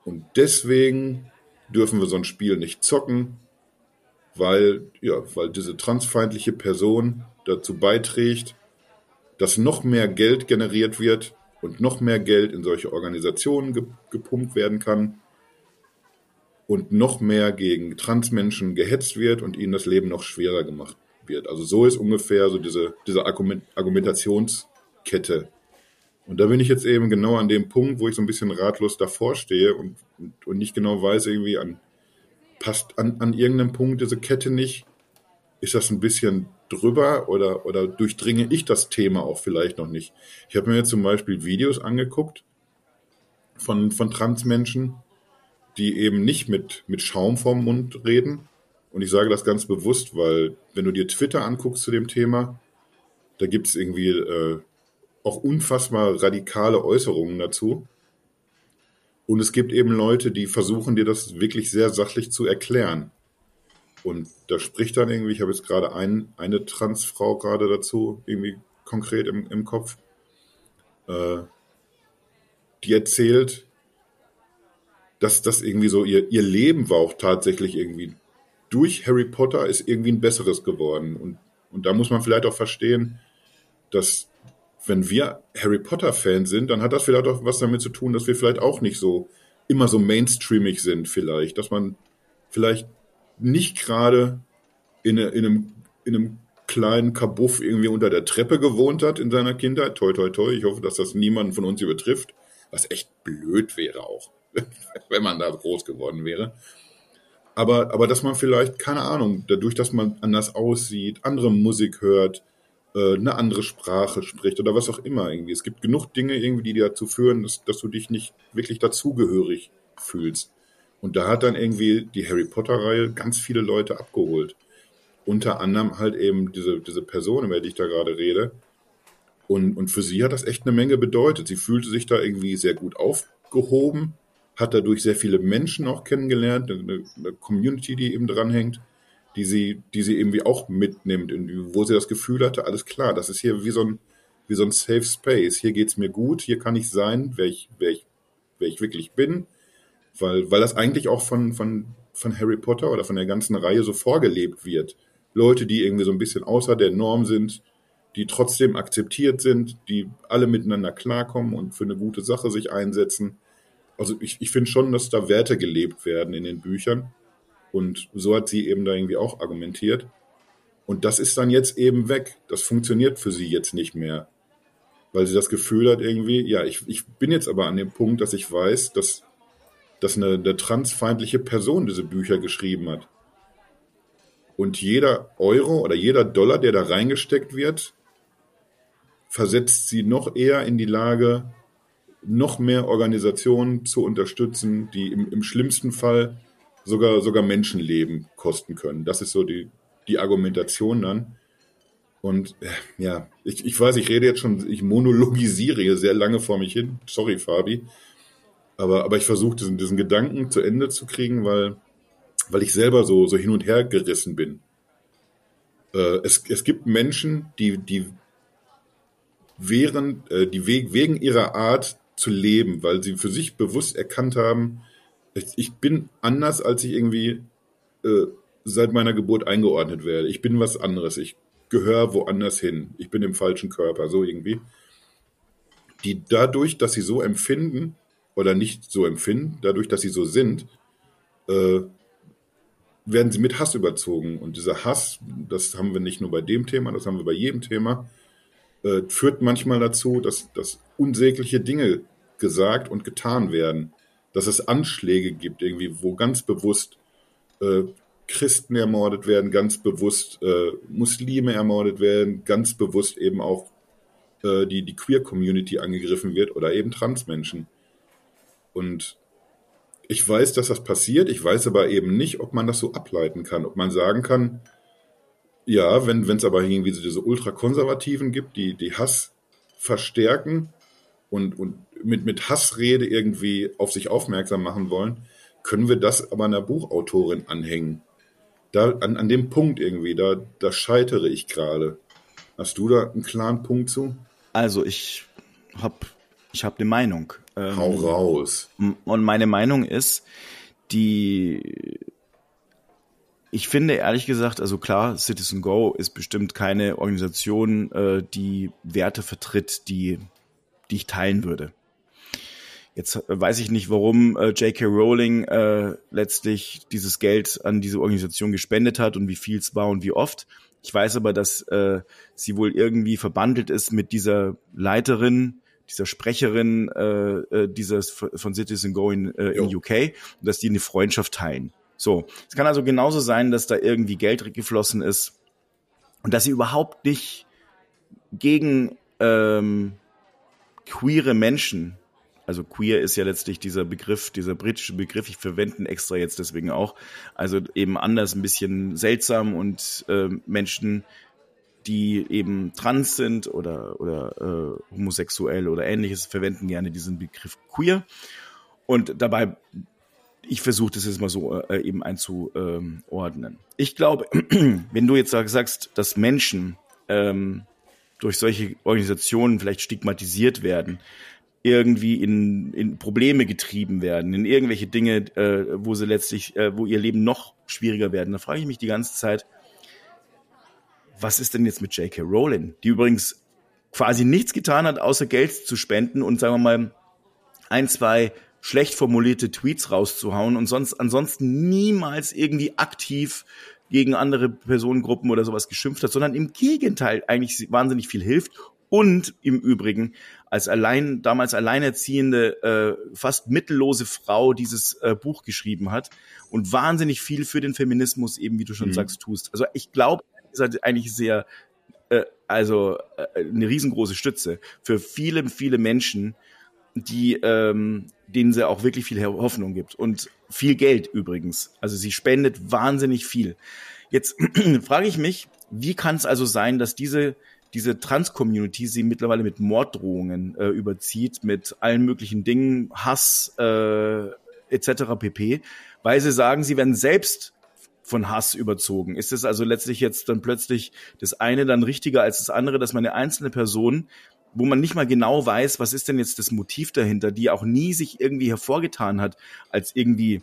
und deswegen dürfen wir so ein Spiel nicht zocken, weil, ja, weil diese transfeindliche Person dazu beiträgt, dass noch mehr Geld generiert wird und noch mehr Geld in solche Organisationen ge gepumpt werden kann und noch mehr gegen Transmenschen gehetzt wird und ihnen das Leben noch schwerer gemacht wird. Also so ist ungefähr so diese, diese Argument Argumentationskette. Und da bin ich jetzt eben genau an dem Punkt, wo ich so ein bisschen ratlos davor stehe und, und, und nicht genau weiß, irgendwie an, passt an, an irgendeinem Punkt diese Kette nicht. Ist das ein bisschen drüber oder, oder durchdringe ich das Thema auch vielleicht noch nicht. Ich habe mir jetzt zum Beispiel Videos angeguckt von, von Transmenschen, die eben nicht mit, mit Schaum vorm Mund reden. Und ich sage das ganz bewusst, weil wenn du dir Twitter anguckst zu dem Thema, da gibt es irgendwie äh, auch unfassbar radikale Äußerungen dazu. Und es gibt eben Leute, die versuchen dir das wirklich sehr sachlich zu erklären. Und da spricht dann irgendwie, ich habe jetzt gerade ein, eine Transfrau gerade dazu, irgendwie konkret im, im Kopf, äh, die erzählt, dass das irgendwie so, ihr, ihr Leben war auch tatsächlich irgendwie durch Harry Potter ist irgendwie ein besseres geworden. Und, und da muss man vielleicht auch verstehen, dass wenn wir Harry Potter-Fans sind, dann hat das vielleicht auch was damit zu tun, dass wir vielleicht auch nicht so immer so mainstreamig sind, vielleicht. Dass man vielleicht nicht gerade in, in, einem, in einem kleinen Kabuff irgendwie unter der Treppe gewohnt hat in seiner Kindheit. Toi, toi, toi. Ich hoffe, dass das niemanden von uns übertrifft. Was echt blöd wäre auch, wenn man da groß geworden wäre. Aber, aber dass man vielleicht, keine Ahnung, dadurch, dass man anders aussieht, andere Musik hört, äh, eine andere Sprache spricht oder was auch immer irgendwie. Es gibt genug Dinge irgendwie, die dazu führen, dass, dass du dich nicht wirklich dazugehörig fühlst. Und da hat dann irgendwie die Harry Potter-Reihe ganz viele Leute abgeholt. Unter anderem halt eben diese, diese Person, über die ich da gerade rede. Und, und für sie hat das echt eine Menge bedeutet. Sie fühlte sich da irgendwie sehr gut aufgehoben, hat dadurch sehr viele Menschen auch kennengelernt, eine, eine Community, die eben dranhängt, die sie, die sie irgendwie auch mitnimmt, wo sie das Gefühl hatte, alles klar, das ist hier wie so ein, wie so ein Safe Space. Hier geht's mir gut, hier kann ich sein, wer ich, wer ich, wer ich wirklich bin weil, weil das eigentlich auch von, von, von Harry Potter oder von der ganzen Reihe so vorgelebt wird. Leute, die irgendwie so ein bisschen außer der Norm sind, die trotzdem akzeptiert sind, die alle miteinander klarkommen und für eine gute Sache sich einsetzen. Also ich, ich finde schon, dass da Werte gelebt werden in den Büchern. Und so hat sie eben da irgendwie auch argumentiert. Und das ist dann jetzt eben weg. Das funktioniert für sie jetzt nicht mehr. Weil sie das Gefühl hat irgendwie, ja, ich, ich bin jetzt aber an dem Punkt, dass ich weiß, dass dass eine, eine transfeindliche Person diese Bücher geschrieben hat. Und jeder Euro oder jeder Dollar, der da reingesteckt wird, versetzt sie noch eher in die Lage, noch mehr Organisationen zu unterstützen, die im, im schlimmsten Fall sogar, sogar Menschenleben kosten können. Das ist so die, die Argumentation dann. Und äh, ja, ich, ich weiß, ich rede jetzt schon, ich monologisiere hier sehr lange vor mich hin. Sorry, Fabi. Aber, aber ich versuche diesen, diesen Gedanken zu Ende zu kriegen, weil, weil ich selber so, so hin und her gerissen bin. Äh, es, es gibt Menschen, die, die während, äh, die wegen ihrer Art zu leben, weil sie für sich bewusst erkannt haben, ich, bin anders, als ich irgendwie äh, seit meiner Geburt eingeordnet werde. Ich bin was anderes. Ich gehöre woanders hin. Ich bin im falschen Körper, so irgendwie. Die dadurch, dass sie so empfinden oder nicht so empfinden, dadurch, dass sie so sind, äh, werden sie mit Hass überzogen. Und dieser Hass, das haben wir nicht nur bei dem Thema, das haben wir bei jedem Thema, äh, führt manchmal dazu, dass, dass unsägliche Dinge gesagt und getan werden. Dass es Anschläge gibt, irgendwie, wo ganz bewusst äh, Christen ermordet werden, ganz bewusst äh, Muslime ermordet werden, ganz bewusst eben auch äh, die, die Queer-Community angegriffen wird oder eben Transmenschen. Und ich weiß, dass das passiert, ich weiß aber eben nicht, ob man das so ableiten kann, ob man sagen kann, ja, wenn es aber irgendwie so diese Ultrakonservativen gibt, die, die Hass verstärken und, und mit, mit Hassrede irgendwie auf sich aufmerksam machen wollen, können wir das aber einer Buchautorin anhängen. Da, an, an dem Punkt irgendwie, da, da scheitere ich gerade. Hast du da einen klaren Punkt zu? Also ich habe ich hab eine Meinung. Ähm, Hau raus. Und meine Meinung ist, die ich finde ehrlich gesagt, also klar, Citizen Go ist bestimmt keine Organisation, äh, die Werte vertritt, die, die ich teilen würde. Jetzt weiß ich nicht, warum äh, J.K. Rowling äh, letztlich dieses Geld an diese Organisation gespendet hat und wie viel es war und wie oft. Ich weiß aber, dass äh, sie wohl irgendwie verbandelt ist mit dieser Leiterin, dieser Sprecherin äh, äh dieses von Citizen Go in, äh, in UK, und dass die eine Freundschaft teilen. So, es kann also genauso sein, dass da irgendwie Geld geflossen ist und dass sie überhaupt nicht gegen ähm, queere Menschen, also queer ist ja letztlich dieser Begriff, dieser britische Begriff, ich verwende ihn extra jetzt deswegen auch, also eben anders, ein bisschen seltsam und äh, Menschen, die eben trans sind oder, oder äh, homosexuell oder ähnliches, verwenden gerne diesen Begriff queer. Und dabei ich versuche das jetzt mal so äh, eben einzuordnen. Ich glaube, wenn du jetzt sagst, dass Menschen ähm, durch solche Organisationen vielleicht stigmatisiert werden, irgendwie in, in Probleme getrieben werden, in irgendwelche Dinge, äh, wo sie letztlich, äh, wo ihr Leben noch schwieriger werden, da frage ich mich die ganze Zeit, was ist denn jetzt mit J.K. Rowling, die übrigens quasi nichts getan hat, außer Geld zu spenden und sagen wir mal ein, zwei schlecht formulierte Tweets rauszuhauen und sonst ansonsten niemals irgendwie aktiv gegen andere Personengruppen oder sowas geschimpft hat, sondern im Gegenteil eigentlich wahnsinnig viel hilft und im Übrigen als allein damals alleinerziehende äh, fast mittellose Frau dieses äh, Buch geschrieben hat und wahnsinnig viel für den Feminismus eben wie du schon mhm. sagst tust. Also ich glaube, ist halt eigentlich sehr äh, also äh, eine riesengroße Stütze für viele viele Menschen, die ähm, denen sie auch wirklich viel Hoffnung gibt und viel Geld übrigens. Also sie spendet wahnsinnig viel. Jetzt frage ich mich, wie kann es also sein, dass diese diese Trans-Community sie mittlerweile mit Morddrohungen äh, überzieht, mit allen möglichen Dingen, Hass äh, etc. pp, weil sie sagen, sie werden selbst von Hass überzogen. Ist es also letztlich jetzt dann plötzlich das eine dann richtiger als das andere, dass man eine einzelne Person wo man nicht mal genau weiß, was ist denn jetzt das Motiv dahinter, die auch nie sich irgendwie hervorgetan hat als irgendwie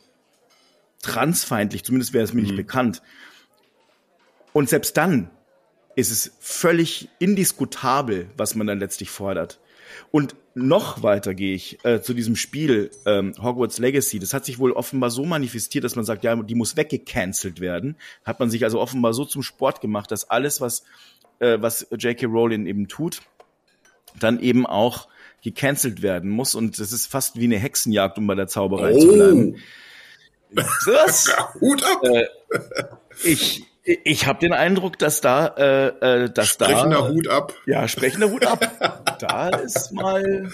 transfeindlich, zumindest wäre es mir mhm. nicht bekannt. Und selbst dann ist es völlig indiskutabel, was man dann letztlich fordert. Und noch weiter gehe ich äh, zu diesem Spiel ähm, Hogwarts Legacy. Das hat sich wohl offenbar so manifestiert, dass man sagt, ja, die muss weggecancelt werden. Hat man sich also offenbar so zum Sport gemacht, dass alles, was, äh, was J.K. Rowling eben tut, dann eben auch gecancelt werden muss und das ist fast wie eine Hexenjagd, um bei der Zauberei oh. zu bleiben. Was? Hut ab! Äh, ich ich habe den Eindruck, dass da, äh, äh, dass sprechender da, Hut ab. Ja, sprechender Hut ab. da ist mal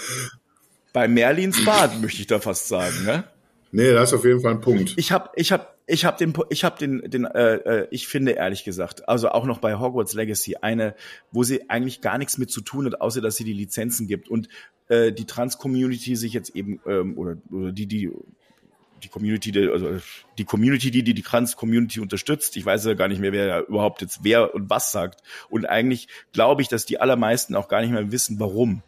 bei Merlins Bad, möchte ich da fast sagen, ne? Nee, das ist auf jeden Fall ein Punkt. Ich habe, ich habe, ich habe den, ich habe den, den, äh, äh, ich finde ehrlich gesagt, also auch noch bei Hogwarts Legacy eine, wo sie eigentlich gar nichts mit zu tun hat, außer dass sie die Lizenzen gibt und äh, die Trans-Community sich jetzt eben ähm, oder, oder die, die die Community, also die Community, die die, die Trans-Community unterstützt. Ich weiß ja gar nicht mehr, wer überhaupt jetzt wer und was sagt. Und eigentlich glaube ich, dass die allermeisten auch gar nicht mehr wissen, warum.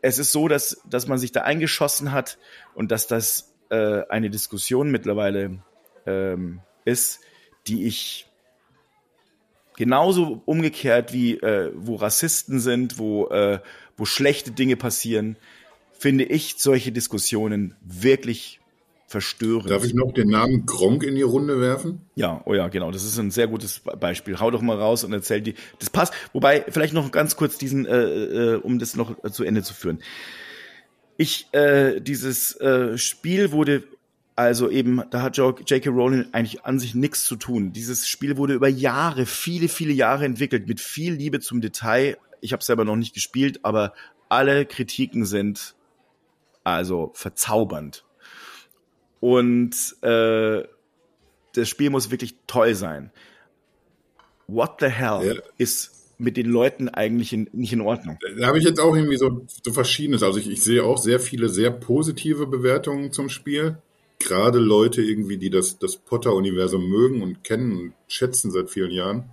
Es ist so, dass, dass man sich da eingeschossen hat und dass das äh, eine Diskussion mittlerweile ähm, ist, die ich genauso umgekehrt wie äh, wo Rassisten sind, wo, äh, wo schlechte Dinge passieren, finde ich solche Diskussionen wirklich verstörend. Darf ich noch den Namen Gronk in die Runde werfen? Ja, oh ja, genau. Das ist ein sehr gutes Beispiel. Hau doch mal raus und erzähl die. Das passt. Wobei, vielleicht noch ganz kurz diesen, äh, äh, um das noch zu Ende zu führen. Ich, äh, dieses äh, Spiel wurde also eben, da hat J.K. Rowling eigentlich an sich nichts zu tun. Dieses Spiel wurde über Jahre, viele, viele Jahre entwickelt, mit viel Liebe zum Detail. Ich habe selber noch nicht gespielt, aber alle Kritiken sind also verzaubernd. Und äh, das Spiel muss wirklich toll sein. What the hell ja. ist mit den Leuten eigentlich in, nicht in Ordnung? Da habe ich jetzt auch irgendwie so, so Verschiedenes. Also ich, ich sehe auch sehr viele sehr positive Bewertungen zum Spiel. Gerade Leute irgendwie, die das, das Potter-Universum mögen und kennen und schätzen seit vielen Jahren,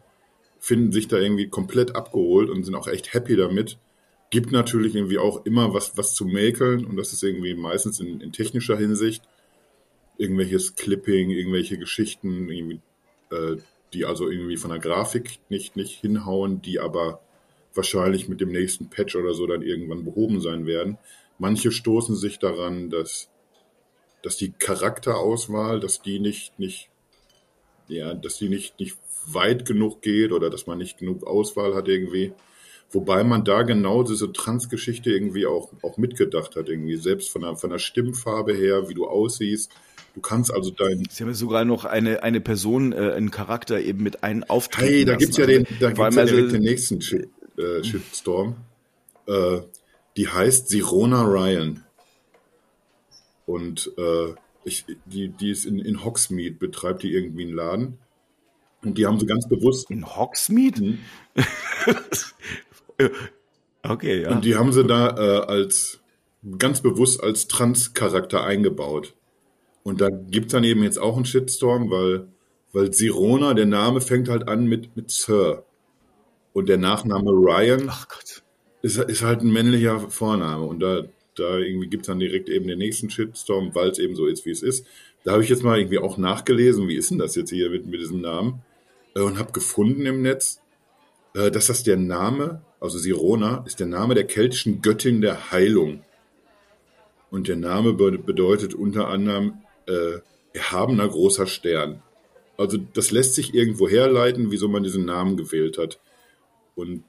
finden sich da irgendwie komplett abgeholt und sind auch echt happy damit. Gibt natürlich irgendwie auch immer was, was zu mäkeln und das ist irgendwie meistens in, in technischer Hinsicht irgendwelches Clipping, irgendwelche Geschichten, äh, die also irgendwie von der Grafik nicht, nicht hinhauen, die aber wahrscheinlich mit dem nächsten Patch oder so dann irgendwann behoben sein werden. Manche stoßen sich daran, dass, dass die Charakterauswahl, dass die nicht, nicht, ja, dass die nicht, nicht weit genug geht oder dass man nicht genug Auswahl hat irgendwie. Wobei man da genau diese Transgeschichte irgendwie auch, auch mitgedacht hat, irgendwie selbst von der, von der Stimmfarbe her, wie du aussiehst, Du kannst also dein. Sie haben sogar noch eine, eine Person, äh, einen Charakter eben mit einem Auftreten. Hey, da lassen. gibt's ja den, da gibt's ja also, direkt den nächsten Shit, äh, Shitstorm. Äh, die heißt Sirona Ryan. Und äh, ich, die, die ist in, in Hogsmeade, betreibt die irgendwie einen Laden. Und die haben sie ganz bewusst. In Hogsmeade? Mhm. okay, ja. Und die haben sie da äh, als ganz bewusst als Trans-Charakter eingebaut. Und da gibt's dann eben jetzt auch einen Shitstorm, weil, weil Sirona, der Name fängt halt an mit, mit Sir. Und der Nachname Ryan Ist, ist halt ein männlicher Vorname. Und da, da irgendwie gibt's dann direkt eben den nächsten Shitstorm, weil es eben so ist, wie es ist. Da habe ich jetzt mal irgendwie auch nachgelesen, wie ist denn das jetzt hier mit, mit diesem Namen? Äh, und habe gefunden im Netz, äh, dass das der Name, also Sirona, ist der Name der keltischen Göttin der Heilung. Und der Name bedeutet unter anderem äh, erhabener großer Stern. Also das lässt sich irgendwo herleiten, wieso man diesen Namen gewählt hat. Und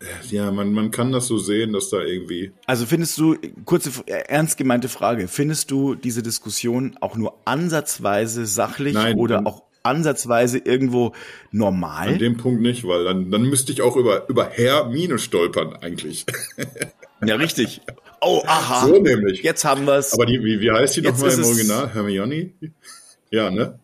äh, ja, man, man kann das so sehen, dass da irgendwie. Also findest du, kurze, ernst gemeinte Frage, findest du diese Diskussion auch nur ansatzweise sachlich Nein, oder auch ansatzweise irgendwo normal? An dem Punkt nicht, weil dann, dann müsste ich auch über, über Herr Mine stolpern eigentlich. Ja, richtig. Oh, aha. So nämlich. Jetzt haben wir es. Aber die, wie, wie heißt die nochmal im Original? Hermione? Ja, ne?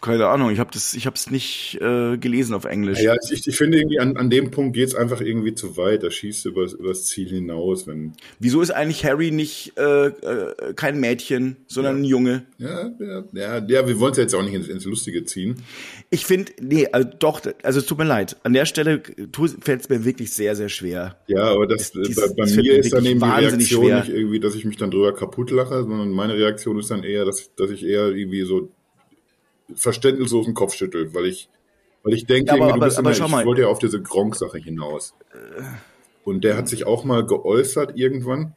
Keine Ahnung, ich habe das, ich habe es nicht äh, gelesen auf Englisch. Ja, ich, ich finde irgendwie an, an dem Punkt geht's einfach irgendwie zu weit. Da schießt du übers, übers Ziel hinaus, wenn. Wieso ist eigentlich Harry nicht äh, äh, kein Mädchen, sondern ja. ein Junge? Ja, ja, ja, ja wir wollen es jetzt auch nicht ins, ins Lustige ziehen. Ich finde, nee, also doch, also es tut mir leid. An der Stelle fällt es mir wirklich sehr, sehr schwer. Ja, aber das, das, das bei, bei mir ist dann eben die Reaktion schwer. nicht irgendwie, dass ich mich dann drüber kaputt lache, sondern meine Reaktion ist dann eher, dass, dass ich eher irgendwie so verständnislosen Kopfschüttel, weil ich, weil ich denke, ja, aber, aber, aber ich wollte ja auf diese Gronk-Sache hinaus. Und der hat sich auch mal geäußert irgendwann.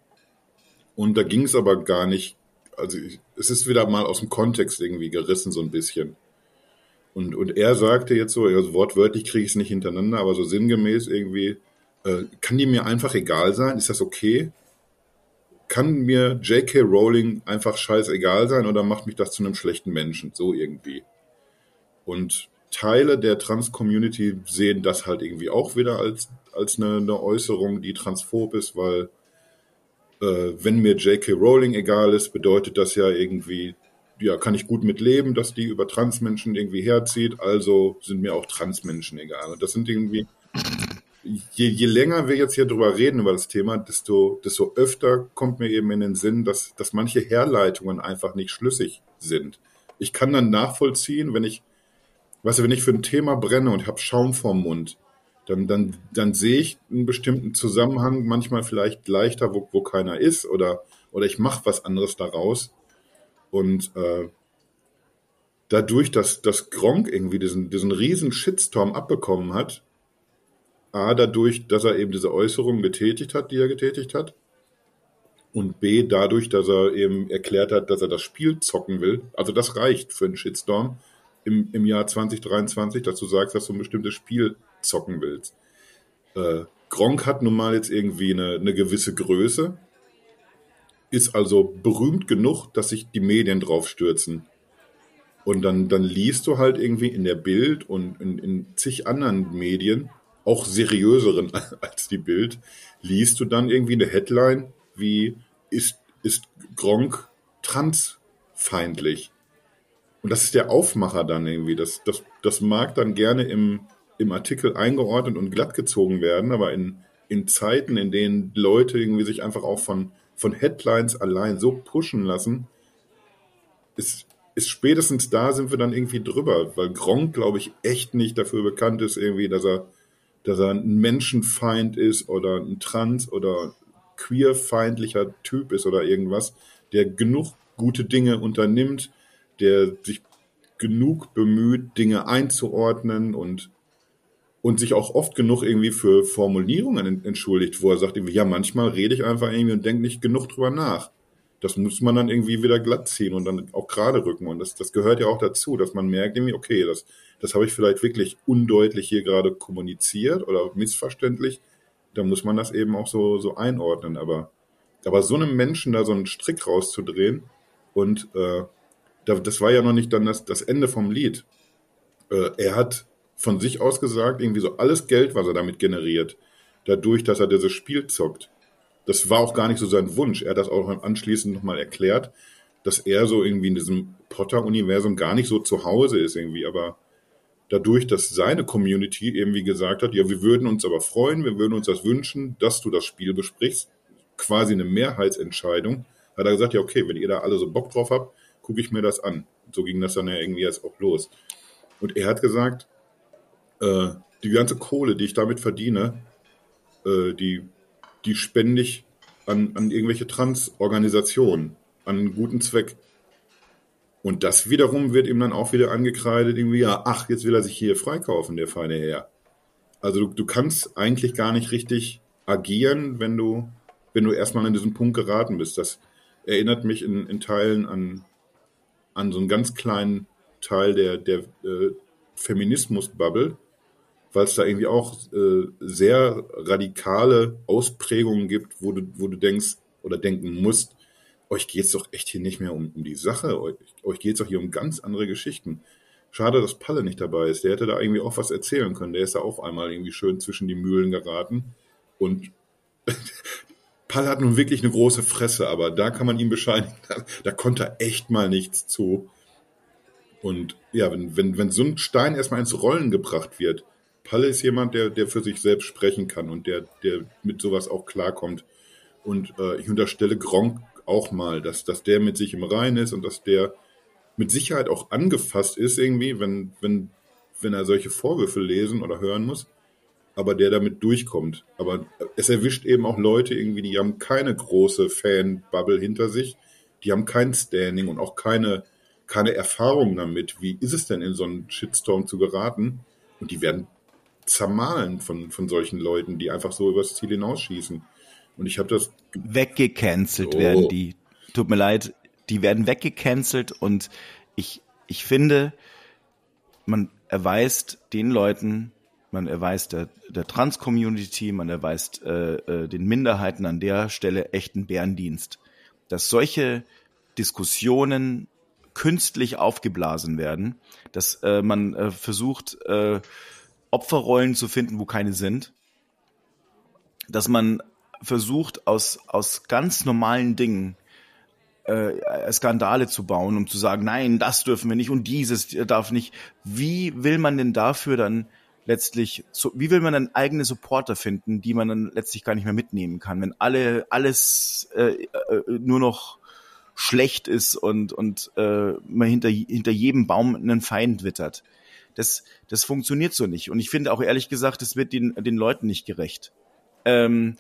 Und da ging es aber gar nicht. Also es ist wieder mal aus dem Kontext irgendwie gerissen, so ein bisschen. Und, und er sagte jetzt so, also wortwörtlich kriege ich es nicht hintereinander, aber so sinngemäß irgendwie, äh, kann die mir einfach egal sein? Ist das okay? Kann mir J.K. Rowling einfach scheißegal sein oder macht mich das zu einem schlechten Menschen, so irgendwie. Und Teile der Trans-Community sehen das halt irgendwie auch wieder als, als eine, eine Äußerung, die transphob ist, weil äh, wenn mir J.K. Rowling egal ist, bedeutet das ja irgendwie, ja, kann ich gut mit leben, dass die über Transmenschen irgendwie herzieht, also sind mir auch Transmenschen egal. Und das sind irgendwie, je, je länger wir jetzt hier drüber reden über das Thema, desto, desto öfter kommt mir eben in den Sinn, dass, dass manche Herleitungen einfach nicht schlüssig sind. Ich kann dann nachvollziehen, wenn ich, weißt du, wenn ich für ein Thema brenne und habe Schaum vorm Mund, dann, dann, dann sehe ich einen bestimmten Zusammenhang manchmal vielleicht leichter, wo, wo keiner ist, oder, oder ich mache was anderes daraus. Und äh, dadurch, dass, dass Gronk irgendwie diesen, diesen riesen Shitstorm abbekommen hat, A, dadurch, dass er eben diese Äußerungen getätigt hat, die er getätigt hat, und B, dadurch, dass er eben erklärt hat, dass er das Spiel zocken will. Also das reicht für einen Shitstorm im, im Jahr 2023, dass du sagst, dass du ein bestimmtes Spiel zocken willst. Äh, Gronk hat nun mal jetzt irgendwie eine, eine gewisse Größe, ist also berühmt genug, dass sich die Medien drauf stürzen. Und dann, dann liest du halt irgendwie in der Bild und in, in zig anderen Medien, auch seriöseren als die Bild, liest du dann irgendwie eine Headline wie ist, ist Gronk transfeindlich? Und das ist der Aufmacher dann irgendwie. Das, das, das mag dann gerne im, im Artikel eingeordnet und glatt gezogen werden, aber in, in Zeiten, in denen Leute irgendwie sich einfach auch von, von Headlines allein so pushen lassen, ist, ist spätestens da sind wir dann irgendwie drüber, weil Gronk, glaube ich, echt nicht dafür bekannt ist, irgendwie, dass er, dass er ein Menschenfeind ist oder ein Trans- oder queerfeindlicher Typ ist oder irgendwas, der genug gute Dinge unternimmt, der sich genug bemüht, Dinge einzuordnen und, und sich auch oft genug irgendwie für Formulierungen entschuldigt, wo er sagt, ja, manchmal rede ich einfach irgendwie und denke nicht genug drüber nach. Das muss man dann irgendwie wieder glatt ziehen und dann auch gerade rücken. Und das, das gehört ja auch dazu, dass man merkt irgendwie, okay, das, das habe ich vielleicht wirklich undeutlich hier gerade kommuniziert oder missverständlich. Da muss man das eben auch so, so einordnen. Aber, aber so einem Menschen da so einen Strick rauszudrehen und äh, das war ja noch nicht dann das, das Ende vom Lied. Äh, er hat von sich aus gesagt, irgendwie so alles Geld, was er damit generiert, dadurch, dass er dieses Spiel zockt, das war auch gar nicht so sein Wunsch. Er hat das auch anschließend nochmal erklärt, dass er so irgendwie in diesem Potter-Universum gar nicht so zu Hause ist irgendwie, aber dadurch, dass seine Community irgendwie gesagt hat, ja, wir würden uns aber freuen, wir würden uns das wünschen, dass du das Spiel besprichst, quasi eine Mehrheitsentscheidung, hat er gesagt, ja, okay, wenn ihr da alle so Bock drauf habt, gucke ich mir das an. So ging das dann ja irgendwie jetzt auch los. Und er hat gesagt, äh, die ganze Kohle, die ich damit verdiene, äh, die, die spende ich an, an irgendwelche Transorganisationen, an einen guten Zweck. Und das wiederum wird ihm dann auch wieder angekreidet, irgendwie, ja, ach, jetzt will er sich hier freikaufen, der feine Herr. Also du, du kannst eigentlich gar nicht richtig agieren, wenn du, wenn du erstmal an diesen Punkt geraten bist. Das erinnert mich in, in Teilen an an so einen ganz kleinen Teil der, der äh, Feminismus-Bubble, weil es da irgendwie auch äh, sehr radikale Ausprägungen gibt, wo du, wo du denkst oder denken musst, euch geht's doch echt hier nicht mehr um, um die Sache, euch, euch geht's doch hier um ganz andere Geschichten. Schade, dass Palle nicht dabei ist. Der hätte da irgendwie auch was erzählen können. Der ist da auch einmal irgendwie schön zwischen die Mühlen geraten. Und Pall hat nun wirklich eine große Fresse, aber da kann man ihm bescheinigen, da, da konnte er echt mal nichts zu. Und ja, wenn, wenn, wenn so ein Stein erstmal ins Rollen gebracht wird, Palle ist jemand, der, der für sich selbst sprechen kann und der, der mit sowas auch klarkommt. Und äh, ich unterstelle Gronk auch mal, dass, dass der mit sich im Reinen ist und dass der mit Sicherheit auch angefasst ist irgendwie, wenn, wenn, wenn er solche Vorwürfe lesen oder hören muss aber der damit durchkommt. Aber es erwischt eben auch Leute irgendwie, die haben keine große Fan-Bubble hinter sich, die haben kein Standing und auch keine, keine Erfahrung damit. Wie ist es denn, in so einen Shitstorm zu geraten? Und die werden zermahlen von, von solchen Leuten, die einfach so übers Ziel hinausschießen. Und ich habe das. Weggecancelt oh. werden die. Tut mir leid, die werden weggecancelt und ich, ich finde, man erweist den Leuten man erweist der, der Trans-Community, man erweist äh, äh, den Minderheiten an der Stelle echten Bärendienst. Dass solche Diskussionen künstlich aufgeblasen werden, dass äh, man äh, versucht, äh, Opferrollen zu finden, wo keine sind, dass man versucht, aus, aus ganz normalen Dingen äh, Skandale zu bauen, um zu sagen, nein, das dürfen wir nicht und dieses darf nicht. Wie will man denn dafür dann letztlich, so, wie will man dann eigene Supporter finden, die man dann letztlich gar nicht mehr mitnehmen kann, wenn alle alles äh, äh, nur noch schlecht ist und und äh, man hinter hinter jedem Baum einen Feind wittert. Das das funktioniert so nicht und ich finde auch ehrlich gesagt, es wird den den Leuten nicht gerecht. Ähm,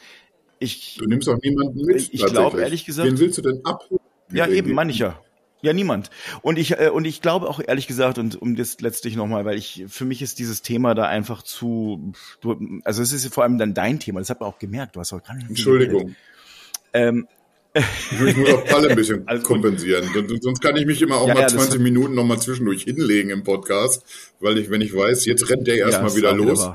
ich, du nimmst auch niemanden mit. Ich glaube ehrlich gesagt. Wen willst du denn abholen? Ja, eben, ja. Ja, niemand. Und ich äh, und ich glaube auch ehrlich gesagt und um das letztlich nochmal, weil ich für mich ist dieses Thema da einfach zu, du, also es ist vor allem dann dein Thema. Das hat man auch gemerkt. Du hast auch gar nicht. Entschuldigung. Ähm, ich muss auch Palle ein bisschen kompensieren. Sonst kann ich mich immer auch ja, mal ja, 20 Minuten noch mal zwischendurch hinlegen im Podcast, weil ich, wenn ich weiß, jetzt rennt der erstmal ja, wieder los.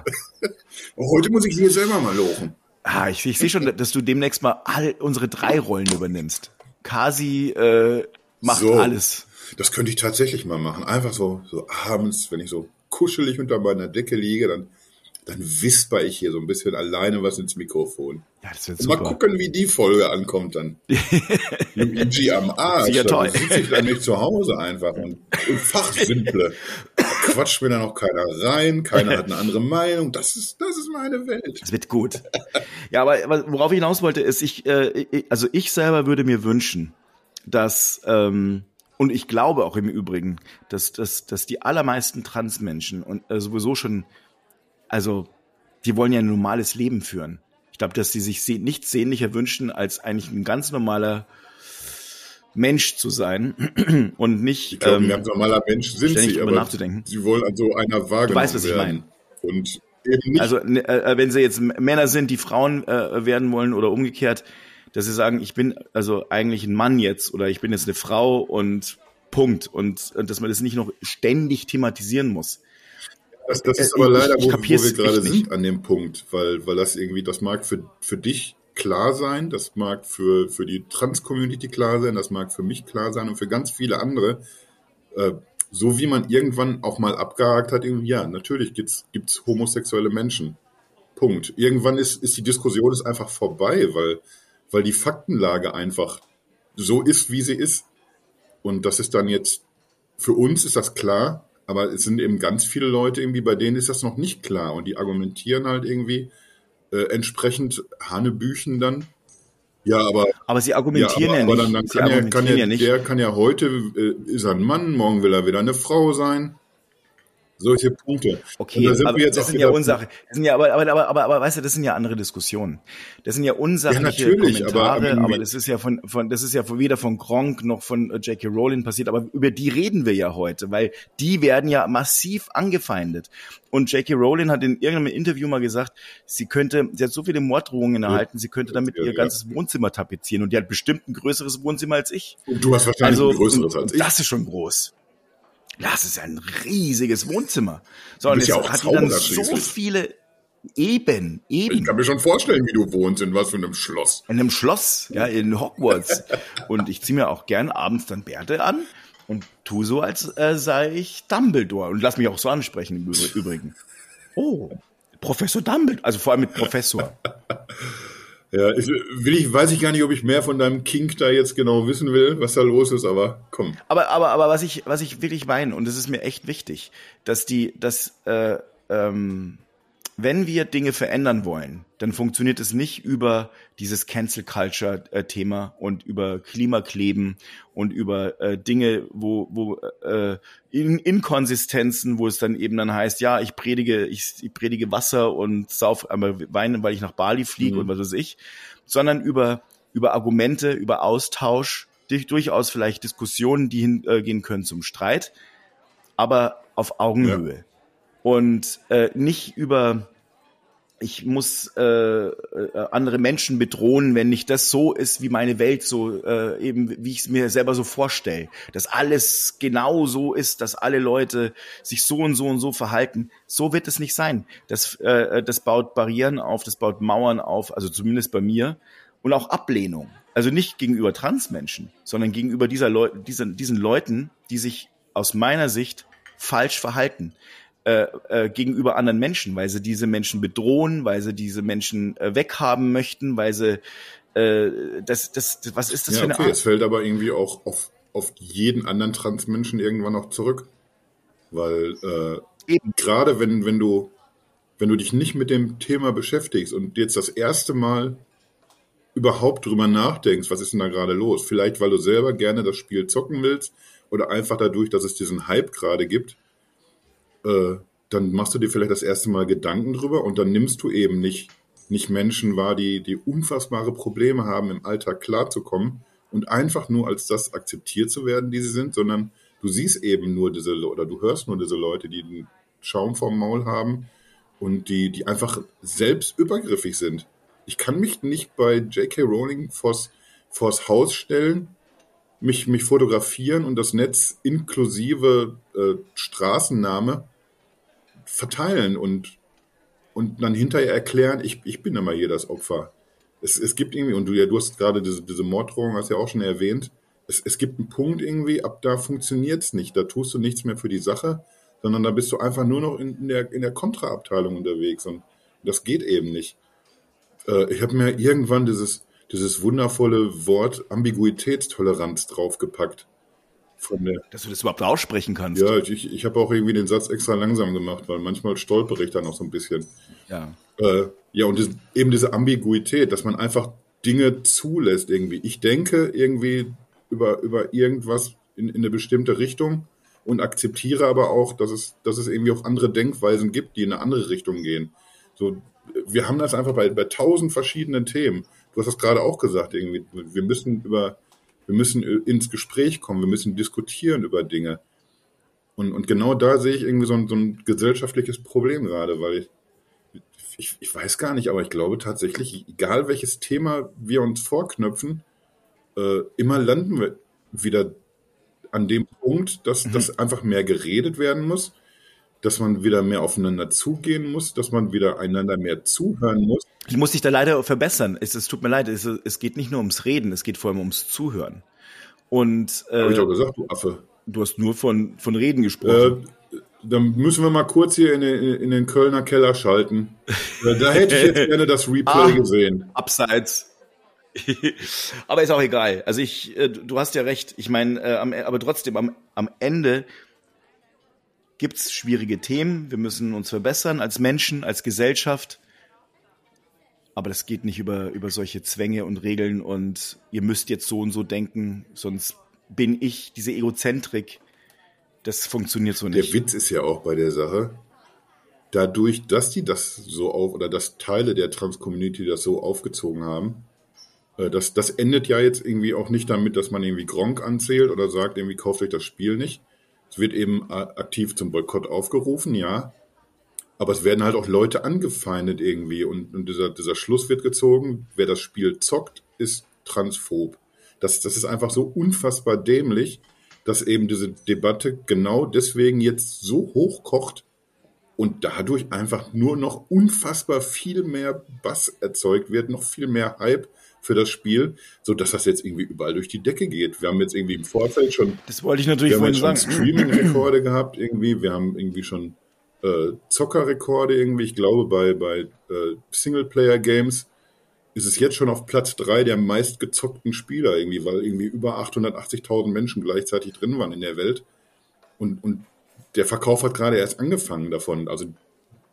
Heute muss ich hier selber mal lochen. Ah, ich, ich sehe schon, dass du demnächst mal all unsere drei Rollen übernimmst. Kasi äh, macht so, alles. Das könnte ich tatsächlich mal machen. Einfach so, so abends, wenn ich so kuschelig unter meiner Decke liege, dann, dann wisper ich hier so ein bisschen alleine was ins Mikrofon. Ja, das wird super. Mal gucken, wie die Folge ankommt dann. Im IG am Arsch. Ja, toll. Dann sitze ich dann nicht zu Hause einfach und, und fachsimple. quatscht mir dann auch keiner rein, keiner hat eine andere Meinung. Das ist, das ist meine Welt. Das wird gut. Ja, aber worauf ich hinaus wollte, ist, ich, äh, also ich selber würde mir wünschen, dass, ähm, und ich glaube auch im Übrigen, dass, dass, dass die allermeisten Transmenschen und äh, sowieso schon, also die wollen ja ein normales Leben führen. Ich glaube, dass sie sich nichts sehnlicher wünschen, als eigentlich ein ganz normaler Mensch zu sein und nicht. Ich glaube, ähm, ein ganz normaler Mensch sind sie, aber nachzudenken. sie wollen an so einer Waage du weißt, was. Ich meine. Und eben nicht. Also ne, äh, wenn sie jetzt Männer sind, die Frauen äh, werden wollen oder umgekehrt, dass sie sagen, ich bin also eigentlich ein Mann jetzt oder ich bin jetzt eine Frau und Punkt und, und dass man das nicht noch ständig thematisieren muss. Das, das ist äh, aber leider, wo, wo wir gerade sind an dem Punkt, weil, weil das irgendwie, das mag für, für dich klar sein, das mag für, für die Trans-Community klar sein, das mag für mich klar sein und für ganz viele andere. Äh, so wie man irgendwann auch mal abgehakt hat, ja, natürlich gibt's gibt's homosexuelle Menschen. Punkt. Irgendwann ist, ist die Diskussion ist einfach vorbei, weil, weil die Faktenlage einfach so ist, wie sie ist. Und das ist dann jetzt, für uns ist das klar, aber es sind eben ganz viele Leute irgendwie, bei denen ist das noch nicht klar und die argumentieren halt irgendwie, äh, entsprechend Hanebüchen dann. Ja, aber. Aber sie argumentieren ja, aber, ja nicht. Aber dann, dann kann, ja, kann ja, ja nicht. Der kann ja heute, äh, ist er ein Mann, morgen will er wieder eine Frau sein solche Punkte. Okay, da aber das sind ja Ursache. Das sind ja, aber, aber, aber, aber, aber, weißt du, das sind ja andere Diskussionen. Das sind ja unsachliche ja, Kommentare, aber, aber, das ist ja von, von, das ist ja weder von Gronk noch von äh, J.K. Rowling passiert, aber über die reden wir ja heute, weil die werden ja massiv angefeindet. Und J.K. Rowling hat in irgendeinem Interview mal gesagt, sie könnte, sie hat so viele Morddrohungen erhalten, sie könnte damit ihr ganzes Wohnzimmer tapezieren und die hat bestimmt ein größeres Wohnzimmer als ich. Und du hast wahrscheinlich also, ein größeres als ich. Das ist schon groß. Ja, es ist ein riesiges Wohnzimmer. So, und jetzt ja hat die dann so viele Eben, eben. Ich kann mir schon vorstellen, wie du wohnst, in was für einem Schloss. In einem Schloss, ja, in Hogwarts. und ich ziehe mir auch gern abends dann Bärte an und tu so, als äh, sei ich Dumbledore. Und lass mich auch so ansprechen im Übrigen. Oh, Professor Dumbledore, also vor allem mit Professor. Ja, ich, will ich, weiß ich gar nicht, ob ich mehr von deinem Kink da jetzt genau wissen will, was da los ist, aber komm. Aber, aber, aber was ich, was ich wirklich meine, und das ist mir echt wichtig, dass die, dass, äh, ähm, wenn wir Dinge verändern wollen, dann funktioniert es nicht über dieses Cancel Culture äh, Thema und über Klimakleben und über äh, Dinge, wo, wo äh, in Inkonsistenzen, wo es dann eben dann heißt, ja, ich predige, ich, ich predige Wasser und sauf aber weinen, weil ich nach Bali fliege mhm. und was weiß ich, sondern über über Argumente, über Austausch, durch, durchaus vielleicht Diskussionen, die hingehen äh, können zum Streit, aber auf Augenhöhe. Ja und äh, nicht über ich muss äh, äh, andere Menschen bedrohen, wenn nicht das so ist, wie meine Welt so äh, eben, wie ich es mir selber so vorstelle, dass alles genau so ist, dass alle Leute sich so und so und so verhalten. So wird es nicht sein. Das, äh, das baut Barrieren auf, das baut Mauern auf, also zumindest bei mir und auch Ablehnung. Also nicht gegenüber Transmenschen, sondern gegenüber dieser Leute, diesen, diesen Leuten, die sich aus meiner Sicht falsch verhalten äh, äh, gegenüber anderen Menschen, weil sie diese Menschen bedrohen, weil sie diese Menschen äh, weghaben möchten, weil sie äh, das, das, das, was ist das ja, für eine okay, Art? Es fällt aber irgendwie auch auf, auf jeden anderen Transmenschen irgendwann auch zurück. Weil äh, gerade wenn, wenn du wenn du dich nicht mit dem Thema beschäftigst und jetzt das erste Mal überhaupt drüber nachdenkst, was ist denn da gerade los? Vielleicht, weil du selber gerne das Spiel zocken willst oder einfach dadurch, dass es diesen Hype gerade gibt, äh, dann machst du dir vielleicht das erste Mal Gedanken drüber und dann nimmst du eben nicht, nicht Menschen wahr, die, die unfassbare Probleme haben, im Alltag klarzukommen und einfach nur als das akzeptiert zu werden, die sie sind, sondern du siehst eben nur diese, oder du hörst nur diese Leute, die einen Schaum vorm Maul haben und die, die einfach selbst übergriffig sind. Ich kann mich nicht bei J.K. Rowling vors, vors Haus stellen mich, mich fotografieren und das Netz inklusive äh, Straßenname verteilen und, und dann hinterher erklären, ich, ich bin immer hier das Opfer. Es, es gibt irgendwie, und du ja, du hast gerade diese, diese Morddrohung, hast ja auch schon erwähnt, es, es gibt einen Punkt irgendwie, ab da funktioniert es nicht. Da tust du nichts mehr für die Sache, sondern da bist du einfach nur noch in, in der, in der Kontraabteilung unterwegs und das geht eben nicht. Äh, ich habe mir irgendwann dieses, dieses wundervolle Wort Ambiguitätstoleranz draufgepackt. Von der, Dass du das überhaupt aussprechen kannst. Ja, ich, ich habe auch irgendwie den Satz extra langsam gemacht, weil manchmal stolpere ich dann auch so ein bisschen. Ja. Äh, ja, und das, eben diese Ambiguität, dass man einfach Dinge zulässt irgendwie. Ich denke irgendwie über, über irgendwas in, in eine bestimmte Richtung und akzeptiere aber auch, dass es, dass es irgendwie auch andere Denkweisen gibt, die in eine andere Richtung gehen. So, wir haben das einfach bei, bei tausend verschiedenen Themen. Du hast das gerade auch gesagt, irgendwie. Wir müssen über wir müssen ins Gespräch kommen, wir müssen diskutieren über Dinge. Und, und genau da sehe ich irgendwie so ein, so ein gesellschaftliches Problem gerade, weil ich, ich, ich weiß gar nicht, aber ich glaube tatsächlich, egal welches Thema wir uns vorknöpfen, äh, immer landen wir wieder an dem Punkt, dass, mhm. dass einfach mehr geredet werden muss, dass man wieder mehr aufeinander zugehen muss, dass man wieder einander mehr zuhören muss. Ich muss dich da leider verbessern. Es, es tut mir leid, es, es, geht nicht nur ums Reden, es geht vor allem ums Zuhören. Und äh, habe ich doch gesagt, du Affe. Du hast nur von von Reden gesprochen. Äh, dann müssen wir mal kurz hier in den, in den Kölner Keller schalten. Äh, da hätte ich jetzt gerne das Replay ah, gesehen. Abseits. aber ist auch egal. Also ich, äh, du hast ja recht. Ich meine, äh, aber trotzdem am, am Ende gibt's schwierige Themen. Wir müssen uns verbessern als Menschen, als Gesellschaft. Aber das geht nicht über, über solche Zwänge und Regeln und ihr müsst jetzt so und so denken, sonst bin ich diese Egozentrik. Das funktioniert so nicht. Der Witz ist ja auch bei der Sache, dadurch, dass die das so auf, oder dass Teile der Trans-Community das so aufgezogen haben, äh, das, das endet ja jetzt irgendwie auch nicht damit, dass man irgendwie Gronk anzählt oder sagt, irgendwie kauft euch das Spiel nicht. Es wird eben aktiv zum Boykott aufgerufen, ja. Aber es werden halt auch Leute angefeindet irgendwie und, und dieser, dieser Schluss wird gezogen, wer das Spiel zockt, ist transphob. Das, das ist einfach so unfassbar dämlich, dass eben diese Debatte genau deswegen jetzt so hochkocht und dadurch einfach nur noch unfassbar viel mehr Bass erzeugt wird, noch viel mehr Hype für das Spiel, so dass das jetzt irgendwie überall durch die Decke geht. Wir haben jetzt irgendwie im Vorfeld schon, das wollte ich natürlich wir haben schon Streaming-Rekorde gehabt irgendwie, wir haben irgendwie schon äh, Zockerrekorde irgendwie. Ich glaube, bei, bei äh, Singleplayer-Games ist es jetzt schon auf Platz drei der meistgezockten Spieler irgendwie, weil irgendwie über 880.000 Menschen gleichzeitig drin waren in der Welt. Und, und der Verkauf hat gerade erst angefangen davon. Also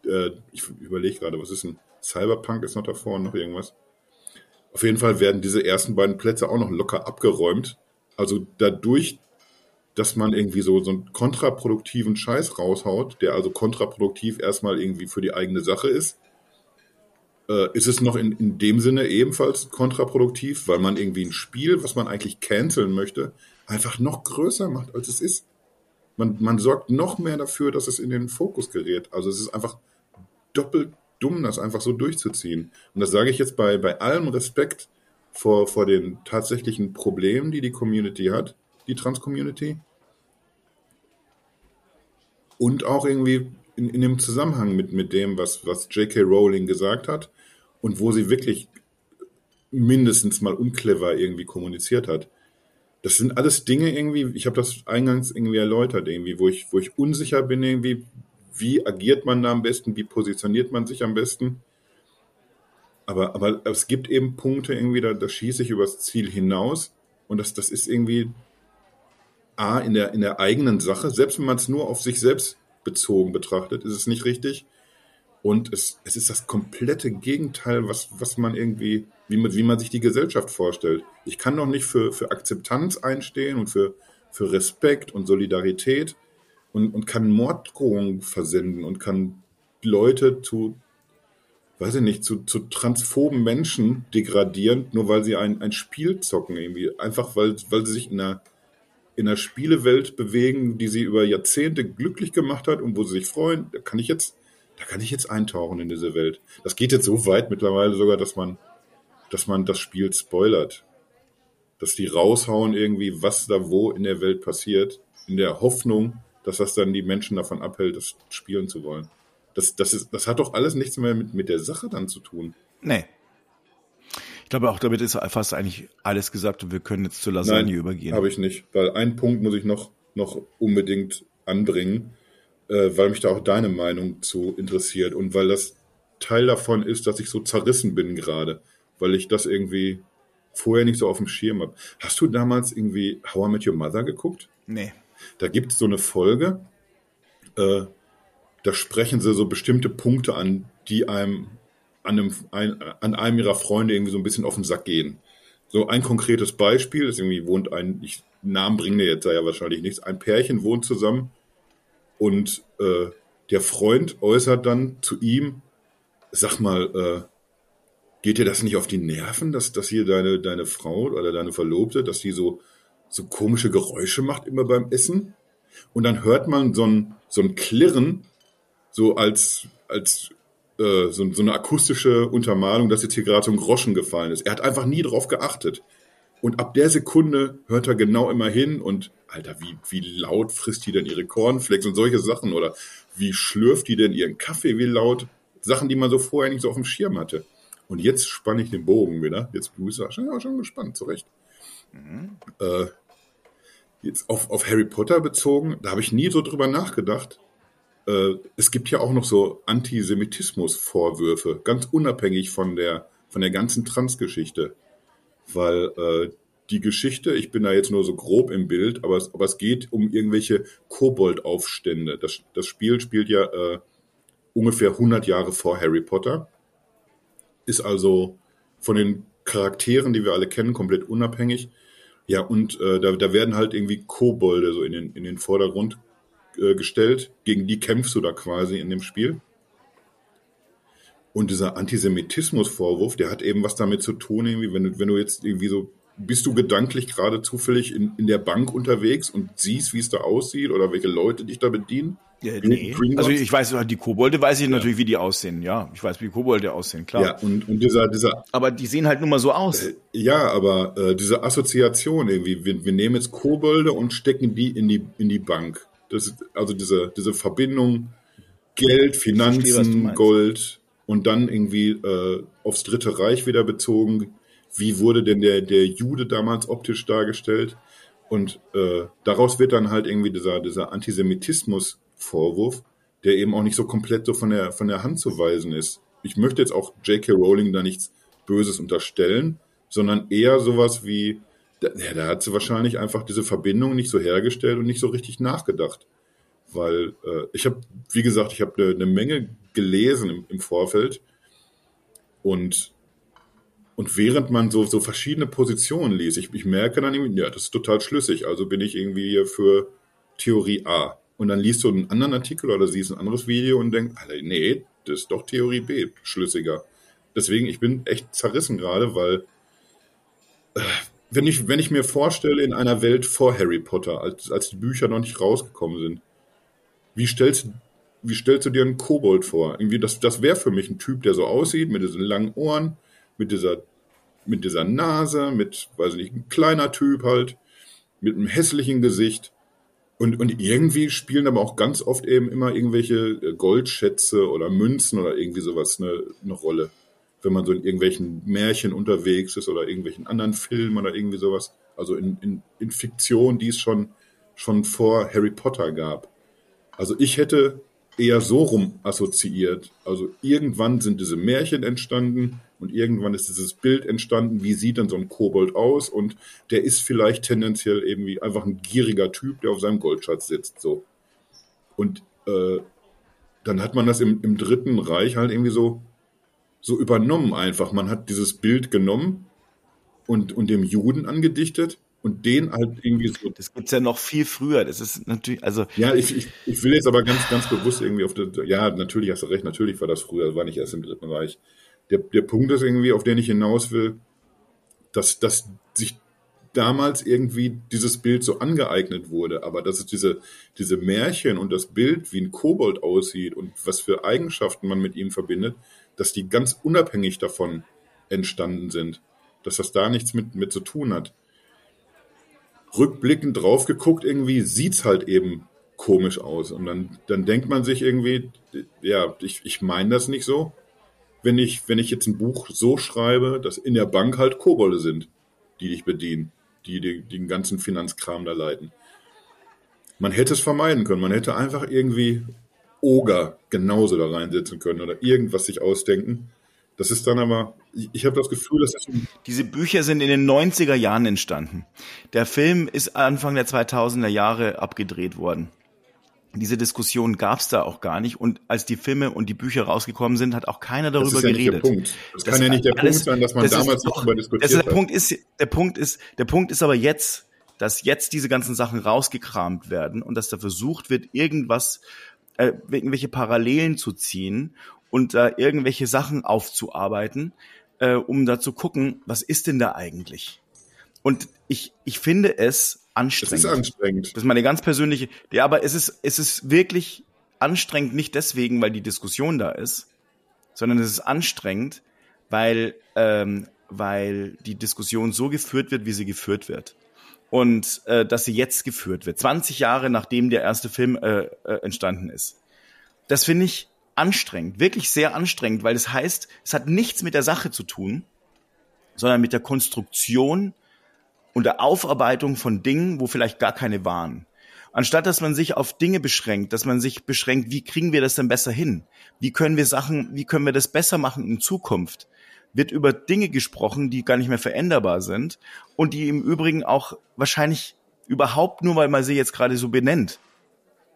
äh, ich überlege gerade, was ist ein Cyberpunk ist noch davor und noch irgendwas. Auf jeden Fall werden diese ersten beiden Plätze auch noch locker abgeräumt. Also dadurch, dass man irgendwie so, so einen kontraproduktiven Scheiß raushaut, der also kontraproduktiv erstmal irgendwie für die eigene Sache ist, äh, ist es noch in, in dem Sinne ebenfalls kontraproduktiv, weil man irgendwie ein Spiel, was man eigentlich canceln möchte, einfach noch größer macht, als es ist. Man, man sorgt noch mehr dafür, dass es in den Fokus gerät. Also es ist einfach doppelt dumm, das einfach so durchzuziehen. Und das sage ich jetzt bei, bei allem Respekt vor, vor den tatsächlichen Problemen, die die Community hat, die Trans-Community. Und auch irgendwie in, in dem Zusammenhang mit, mit dem, was, was J.K. Rowling gesagt hat und wo sie wirklich mindestens mal unclever irgendwie kommuniziert hat. Das sind alles Dinge irgendwie, ich habe das eingangs irgendwie erläutert, irgendwie, wo ich, wo ich unsicher bin, irgendwie, wie agiert man da am besten, wie positioniert man sich am besten. Aber, aber es gibt eben Punkte irgendwie, da, da schieße ich übers Ziel hinaus und das, das ist irgendwie A, in der, in der eigenen Sache, selbst wenn man es nur auf sich selbst bezogen betrachtet, ist es nicht richtig. Und es, es ist das komplette Gegenteil, was, was man irgendwie, wie man, wie man sich die Gesellschaft vorstellt. Ich kann doch nicht für, für Akzeptanz einstehen und für, für Respekt und Solidarität und, und kann Morddrohungen versenden und kann Leute zu, weiß ich nicht, zu, zu transphoben Menschen degradieren, nur weil sie ein, ein Spiel zocken irgendwie. Einfach weil, weil sie sich in einer, in einer Spielewelt bewegen, die sie über Jahrzehnte glücklich gemacht hat und wo sie sich freuen. Da kann ich jetzt da kann ich jetzt eintauchen in diese Welt. Das geht jetzt so weit mittlerweile sogar, dass man, dass man das Spiel spoilert. Dass die raushauen irgendwie, was da wo in der Welt passiert, in der Hoffnung, dass das dann die Menschen davon abhält, das spielen zu wollen. Das, das, ist, das hat doch alles nichts mehr mit, mit der Sache dann zu tun. Nee. Ich glaube, auch damit ist fast eigentlich alles gesagt und wir können jetzt zur Lasagne Nein, übergehen. habe ich nicht, weil einen Punkt muss ich noch, noch unbedingt anbringen äh, weil mich da auch deine Meinung zu interessiert und weil das Teil davon ist, dass ich so zerrissen bin gerade, weil ich das irgendwie vorher nicht so auf dem Schirm habe. Hast du damals irgendwie How I Met Your Mother geguckt? Nee. Da gibt es so eine Folge, äh, da sprechen sie so bestimmte Punkte an, die einem an einem, ein, an einem ihrer Freunde irgendwie so ein bisschen auf den Sack gehen. So ein konkretes Beispiel ist irgendwie wohnt ein, ich Namen bringe jetzt da ja wahrscheinlich nichts, ein Pärchen wohnt zusammen und äh, der Freund äußert dann zu ihm, sag mal, äh, geht dir das nicht auf die Nerven, dass, dass hier deine, deine Frau oder deine Verlobte, dass die so, so komische Geräusche macht immer beim Essen? Und dann hört man so ein, so ein Klirren, so als, als äh, so, so eine akustische Untermalung, dass jetzt hier gerade so ein Groschen gefallen ist. Er hat einfach nie drauf geachtet. Und ab der Sekunde hört er genau immer hin und Alter, wie, wie laut frisst die denn ihre Cornflakes und solche Sachen oder wie schlürft die denn ihren Kaffee, wie laut? Sachen, die man so vorher nicht so auf dem Schirm hatte. Und jetzt spanne ich den Bogen wieder. Jetzt bist du schon, ja, schon gespannt, zurecht. Mhm. Äh, jetzt auf, auf Harry Potter bezogen, da habe ich nie so drüber nachgedacht. Äh, es gibt ja auch noch so Antisemitismus-Vorwürfe, ganz unabhängig von der, von der ganzen Transgeschichte weil äh, die Geschichte, ich bin da jetzt nur so grob im Bild, aber es, aber es geht um irgendwelche Koboldaufstände. Das, das Spiel spielt ja äh, ungefähr 100 Jahre vor Harry Potter, ist also von den Charakteren, die wir alle kennen, komplett unabhängig. Ja, und äh, da, da werden halt irgendwie Kobolde so in den, in den Vordergrund äh, gestellt. Gegen die kämpfst du da quasi in dem Spiel. Und dieser Antisemitismusvorwurf, der hat eben was damit zu tun, irgendwie, wenn du, wenn du jetzt irgendwie so, bist du gedanklich gerade zufällig in, in der Bank unterwegs und siehst, wie es da aussieht oder welche Leute dich da bedienen? Ja, nee. Also ich weiß, die Kobolde weiß ich ja. natürlich, wie die aussehen, ja. Ich weiß, wie Kobolde aussehen, klar. Ja, und, und dieser, dieser. Aber die sehen halt nun mal so aus. Äh, ja, aber äh, diese Assoziation irgendwie, wir, wir nehmen jetzt Kobolde und stecken die in die, in die Bank. Das also diese, diese Verbindung Geld, Finanzen, verstehe, Gold und dann irgendwie äh, aufs Dritte Reich wieder bezogen. Wie wurde denn der, der Jude damals optisch dargestellt? Und äh, daraus wird dann halt irgendwie dieser, dieser Antisemitismus-Vorwurf, der eben auch nicht so komplett so von der, von der Hand zu weisen ist. Ich möchte jetzt auch J.K. Rowling da nichts Böses unterstellen, sondern eher sowas wie, ja, da hat sie wahrscheinlich einfach diese Verbindung nicht so hergestellt und nicht so richtig nachgedacht weil äh, ich habe, wie gesagt, ich habe eine ne Menge gelesen im, im, Vorfeld und und während man so so verschiedene Positionen liest, ich, ich merke dann irgendwie, ja, das ist total schlüssig, also bin ich irgendwie hier für Theorie A. Und dann liest du einen anderen Artikel oder siehst ein anderes Video und denkst, Alter, nee, das ist doch Theorie B schlüssiger. Deswegen, ich bin echt zerrissen gerade, weil äh, wenn ich, wenn ich mir vorstelle, in einer Welt vor Harry Potter, als, als die Bücher noch nicht rausgekommen sind, wie stellst wie stellst du dir einen Kobold vor? Irgendwie, das, das wäre für mich ein Typ, der so aussieht, mit diesen langen Ohren, mit dieser, mit dieser Nase, mit, weiß nicht, ein kleiner Typ halt, mit einem hässlichen Gesicht. Und, und irgendwie spielen aber auch ganz oft eben immer irgendwelche äh, Goldschätze oder Münzen oder irgendwie sowas eine, eine Rolle. Wenn man so in irgendwelchen Märchen unterwegs ist oder irgendwelchen anderen Filmen oder irgendwie sowas. Also in, in, in Fiktion, die es schon, schon vor Harry Potter gab. Also ich hätte eher so rum assoziiert. Also irgendwann sind diese Märchen entstanden und irgendwann ist dieses Bild entstanden, wie sieht denn so ein Kobold aus und der ist vielleicht tendenziell irgendwie einfach ein gieriger Typ, der auf seinem Goldschatz sitzt, so. Und äh, dann hat man das im, im Dritten Reich halt irgendwie so, so übernommen einfach. Man hat dieses Bild genommen und, und dem Juden angedichtet und den halt irgendwie so. Das gibt's ja noch viel früher. Das ist natürlich, also. Ja, ich, ich, ich will jetzt aber ganz, ganz bewusst irgendwie auf der, ja, natürlich hast du recht, natürlich war das früher, das war nicht erst im Dritten Reich. Der, der Punkt ist irgendwie, auf den ich hinaus will, dass, dass sich damals irgendwie dieses Bild so angeeignet wurde, aber dass es diese, diese Märchen und das Bild, wie ein Kobold aussieht und was für Eigenschaften man mit ihm verbindet, dass die ganz unabhängig davon entstanden sind. Dass das da nichts mit, mit zu tun hat rückblickend drauf geguckt, irgendwie sieht's halt eben komisch aus. Und dann, dann denkt man sich irgendwie, ja, ich, ich meine das nicht so. Wenn ich, wenn ich jetzt ein Buch so schreibe, dass in der Bank halt Kobolde sind, die dich bedienen, die, die den ganzen Finanzkram da leiten. Man hätte es vermeiden können. Man hätte einfach irgendwie Oger genauso da reinsetzen können oder irgendwas sich ausdenken. Das ist dann aber, ich, habe das Gefühl, dass das Diese Bücher sind in den 90er Jahren entstanden. Der Film ist Anfang der 2000er Jahre abgedreht worden. Diese Diskussion gab es da auch gar nicht. Und als die Filme und die Bücher rausgekommen sind, hat auch keiner darüber das ist ja geredet. Nicht der Punkt. Das, das kann ja nicht der alles, Punkt sein, dass man das damals nicht darüber diskutiert das ist, der Punkt ist, der Punkt ist, der Punkt ist aber jetzt, dass jetzt diese ganzen Sachen rausgekramt werden und dass da versucht wird, irgendwas, äh, irgendwelche Parallelen zu ziehen und da irgendwelche Sachen aufzuarbeiten, äh, um da zu gucken, was ist denn da eigentlich? Und ich, ich finde es anstrengend. Es ist anstrengend. Das ist meine ganz persönliche, ja, aber es ist, es ist wirklich anstrengend, nicht deswegen, weil die Diskussion da ist, sondern es ist anstrengend, weil, ähm, weil die Diskussion so geführt wird, wie sie geführt wird. Und äh, dass sie jetzt geführt wird, 20 Jahre nachdem der erste Film äh, äh, entstanden ist. Das finde ich anstrengend, wirklich sehr anstrengend, weil das heißt, es hat nichts mit der Sache zu tun, sondern mit der Konstruktion und der Aufarbeitung von Dingen, wo vielleicht gar keine waren. Anstatt dass man sich auf Dinge beschränkt, dass man sich beschränkt, wie kriegen wir das denn besser hin? Wie können wir Sachen, wie können wir das besser machen in Zukunft? Wird über Dinge gesprochen, die gar nicht mehr veränderbar sind und die im Übrigen auch wahrscheinlich überhaupt nur, weil man sie jetzt gerade so benennt,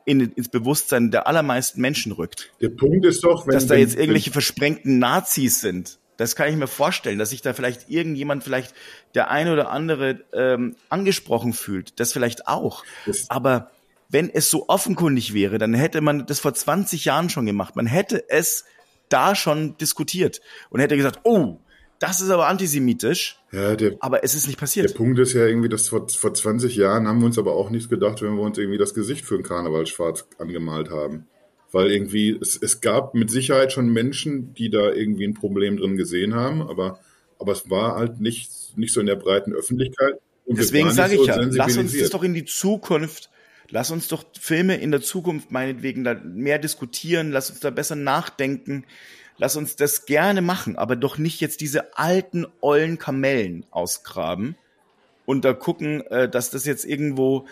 in, ins Bewusstsein der allermeisten Menschen rückt. Der Punkt ist doch, wenn, dass da jetzt irgendwelche versprengten Nazis sind. Das kann ich mir vorstellen, dass sich da vielleicht irgendjemand, vielleicht der eine oder andere ähm, angesprochen fühlt. Das vielleicht auch. Das Aber wenn es so offenkundig wäre, dann hätte man das vor 20 Jahren schon gemacht. Man hätte es da schon diskutiert und hätte gesagt, oh, das ist aber antisemitisch. Ja, der, aber es ist nicht passiert. Der Punkt ist ja irgendwie, dass vor, vor 20 Jahren haben wir uns aber auch nichts gedacht, wenn wir uns irgendwie das Gesicht für einen Karneval schwarz angemalt haben. Weil irgendwie, es, es gab mit Sicherheit schon Menschen, die da irgendwie ein Problem drin gesehen haben, aber, aber es war halt nicht, nicht so in der breiten Öffentlichkeit. Und Deswegen sage so ich ja, lass uns das doch in die Zukunft, lass uns doch Filme in der Zukunft meinetwegen da mehr diskutieren, lass uns da besser nachdenken. Lass uns das gerne machen, aber doch nicht jetzt diese alten, ollen Kamellen ausgraben und da gucken, äh, dass das jetzt irgendwo,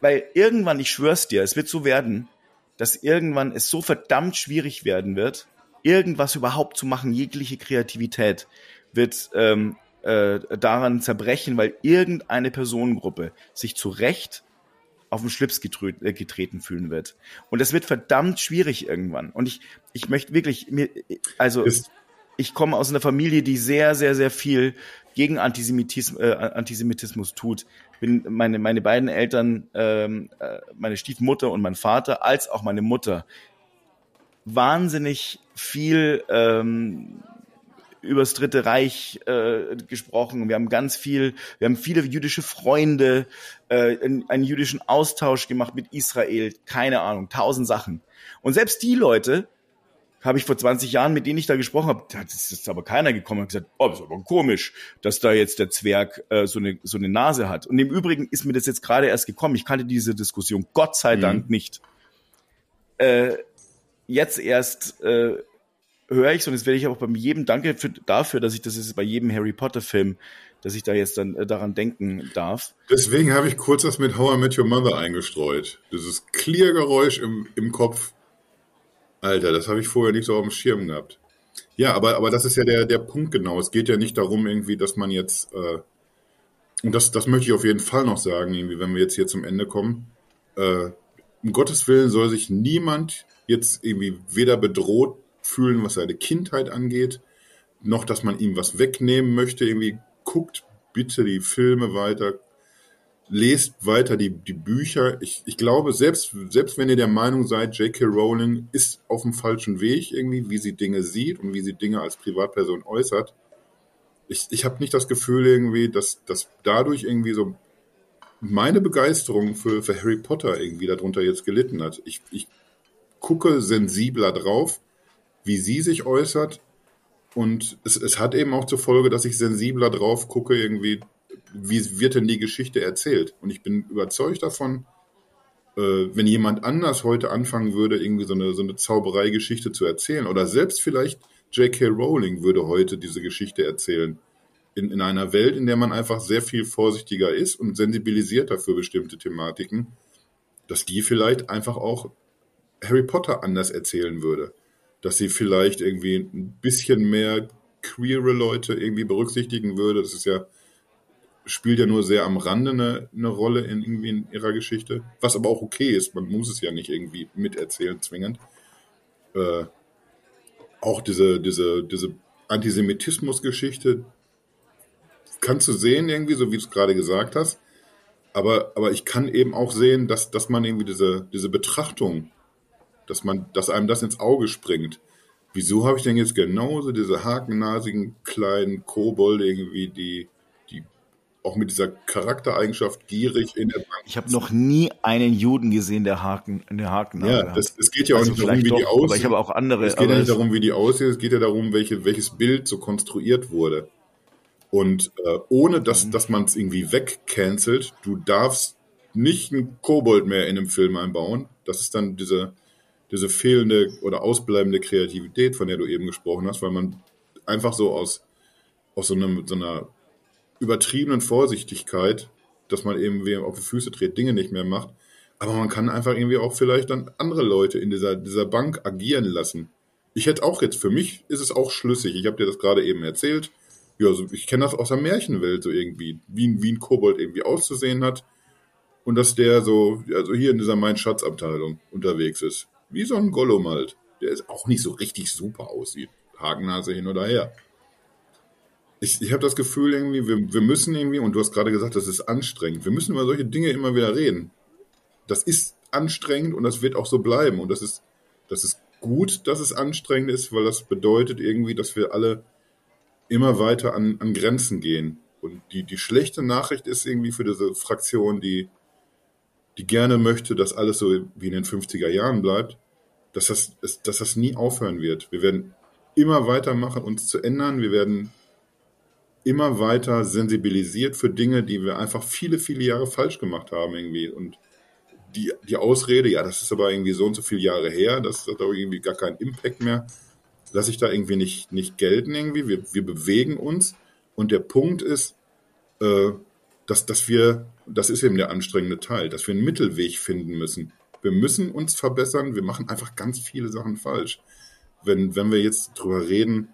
weil irgendwann, ich schwör's dir, es wird so werden, dass irgendwann es so verdammt schwierig werden wird, irgendwas überhaupt zu machen, jegliche Kreativität wird ähm, äh, daran zerbrechen, weil irgendeine Personengruppe sich zu Recht auf den Schlips äh, getreten fühlen wird. Und das wird verdammt schwierig irgendwann. Und ich, ich möchte wirklich, mir, also Ist ich komme aus einer Familie, die sehr, sehr, sehr viel gegen Antisemitismus, äh, Antisemitismus tut. Bin meine, meine beiden Eltern, ähm, äh, meine Stiefmutter und mein Vater, als auch meine Mutter, wahnsinnig viel ähm, übers Dritte Reich äh, gesprochen. Wir haben ganz viel, wir haben viele jüdische Freunde, äh, einen, einen jüdischen Austausch gemacht mit Israel, keine Ahnung, tausend Sachen. Und selbst die Leute habe ich vor 20 Jahren, mit denen ich da gesprochen habe, da ist aber keiner gekommen und gesagt, oh, das ist aber komisch, dass da jetzt der Zwerg äh, so, eine, so eine Nase hat. Und im Übrigen ist mir das jetzt gerade erst gekommen. Ich kannte diese Diskussion Gott sei mhm. Dank nicht. Äh, jetzt erst äh, höre ich und das werde ich auch bei jedem, danke für, dafür, dass ich das ist bei jedem Harry Potter Film, dass ich da jetzt dann äh, daran denken darf. Deswegen habe ich kurz das mit How I Met Your Mother eingestreut. Dieses Clear-Geräusch im, im Kopf. Alter, das habe ich vorher nicht so auf dem Schirm gehabt. Ja, aber, aber das ist ja der, der Punkt genau. Es geht ja nicht darum, irgendwie, dass man jetzt, äh, und das, das möchte ich auf jeden Fall noch sagen, irgendwie, wenn wir jetzt hier zum Ende kommen, äh, um Gottes Willen soll sich niemand jetzt irgendwie weder bedroht fühlen, was seine Kindheit angeht, noch dass man ihm was wegnehmen möchte. Irgendwie guckt bitte die Filme weiter, lest weiter die, die Bücher. Ich, ich glaube, selbst, selbst wenn ihr der Meinung seid, J.K. Rowling ist auf dem falschen Weg irgendwie, wie sie Dinge sieht und wie sie Dinge als Privatperson äußert, ich, ich habe nicht das Gefühl irgendwie, dass, dass dadurch irgendwie so meine Begeisterung für, für Harry Potter irgendwie darunter jetzt gelitten hat. Ich, ich gucke sensibler drauf wie sie sich äußert. Und es, es hat eben auch zur Folge, dass ich sensibler drauf gucke, irgendwie, wie wird denn die Geschichte erzählt? Und ich bin überzeugt davon, äh, wenn jemand anders heute anfangen würde, irgendwie so eine, so eine Zauberei-Geschichte zu erzählen, oder selbst vielleicht J.K. Rowling würde heute diese Geschichte erzählen, in, in einer Welt, in der man einfach sehr viel vorsichtiger ist und sensibilisierter für bestimmte Thematiken, dass die vielleicht einfach auch Harry Potter anders erzählen würde dass sie vielleicht irgendwie ein bisschen mehr queere Leute irgendwie berücksichtigen würde. Das ist ja, spielt ja nur sehr am Rande eine, eine Rolle in irgendwie in ihrer Geschichte. Was aber auch okay ist, man muss es ja nicht irgendwie miterzählen, zwingend. Äh, auch diese, diese, diese Antisemitismus-Geschichte kannst du sehen, irgendwie, so wie du es gerade gesagt hast. Aber, aber ich kann eben auch sehen, dass, dass man irgendwie diese, diese Betrachtung dass man, dass einem das ins Auge springt. Wieso habe ich denn jetzt genauso diese hakennasigen kleinen Kobolde irgendwie, die, die auch mit dieser Charaktereigenschaft gierig in der Bank. Ich habe noch nie einen Juden gesehen, der Haken, der Haken Ja, das, es geht ja auch also nicht darum, wie doch, die aussehen. Ich habe auch andere. Es geht ja nicht darum, wie die aussehen, es geht ja darum, welche, welches Bild so konstruiert wurde. Und äh, ohne dass, mhm. dass man es irgendwie wegcancelt, du darfst nicht einen Kobold mehr in einem Film einbauen. Das ist dann diese, diese fehlende oder ausbleibende Kreativität, von der du eben gesprochen hast, weil man einfach so aus, aus so, einem, so einer übertriebenen Vorsichtigkeit, dass man eben wie auf die Füße dreht, Dinge nicht mehr macht. Aber man kann einfach irgendwie auch vielleicht dann andere Leute in dieser, dieser Bank agieren lassen. Ich hätte auch jetzt, für mich ist es auch schlüssig. Ich habe dir das gerade eben erzählt. Ja, so, ich kenne das aus der Märchenwelt so irgendwie, wie, wie ein Kobold irgendwie auszusehen hat. Und dass der so, also hier in dieser Mein-Schatz-Abteilung unterwegs ist. Wie so ein Gollum halt. Der ist auch nicht so richtig super aussieht. Hakennase hin oder her. Ich, ich habe das Gefühl irgendwie, wir, wir müssen irgendwie, und du hast gerade gesagt, das ist anstrengend. Wir müssen über solche Dinge immer wieder reden. Das ist anstrengend und das wird auch so bleiben. Und das ist, das ist gut, dass es anstrengend ist, weil das bedeutet irgendwie, dass wir alle immer weiter an, an Grenzen gehen. Und die, die schlechte Nachricht ist irgendwie für diese Fraktion, die, die gerne möchte, dass alles so wie in den 50er Jahren bleibt, dass das, dass das nie aufhören wird. Wir werden immer weitermachen, uns zu ändern. Wir werden immer weiter sensibilisiert für Dinge, die wir einfach viele, viele Jahre falsch gemacht haben irgendwie. Und die, die Ausrede, ja, das ist aber irgendwie so und so viele Jahre her, das hat auch irgendwie gar keinen Impact mehr, lasse ich da irgendwie nicht, nicht gelten irgendwie. Wir, wir bewegen uns. Und der Punkt ist, äh, dass, dass wir, das ist eben der anstrengende Teil, dass wir einen Mittelweg finden müssen. Wir müssen uns verbessern. Wir machen einfach ganz viele Sachen falsch. Wenn, wenn wir jetzt drüber reden,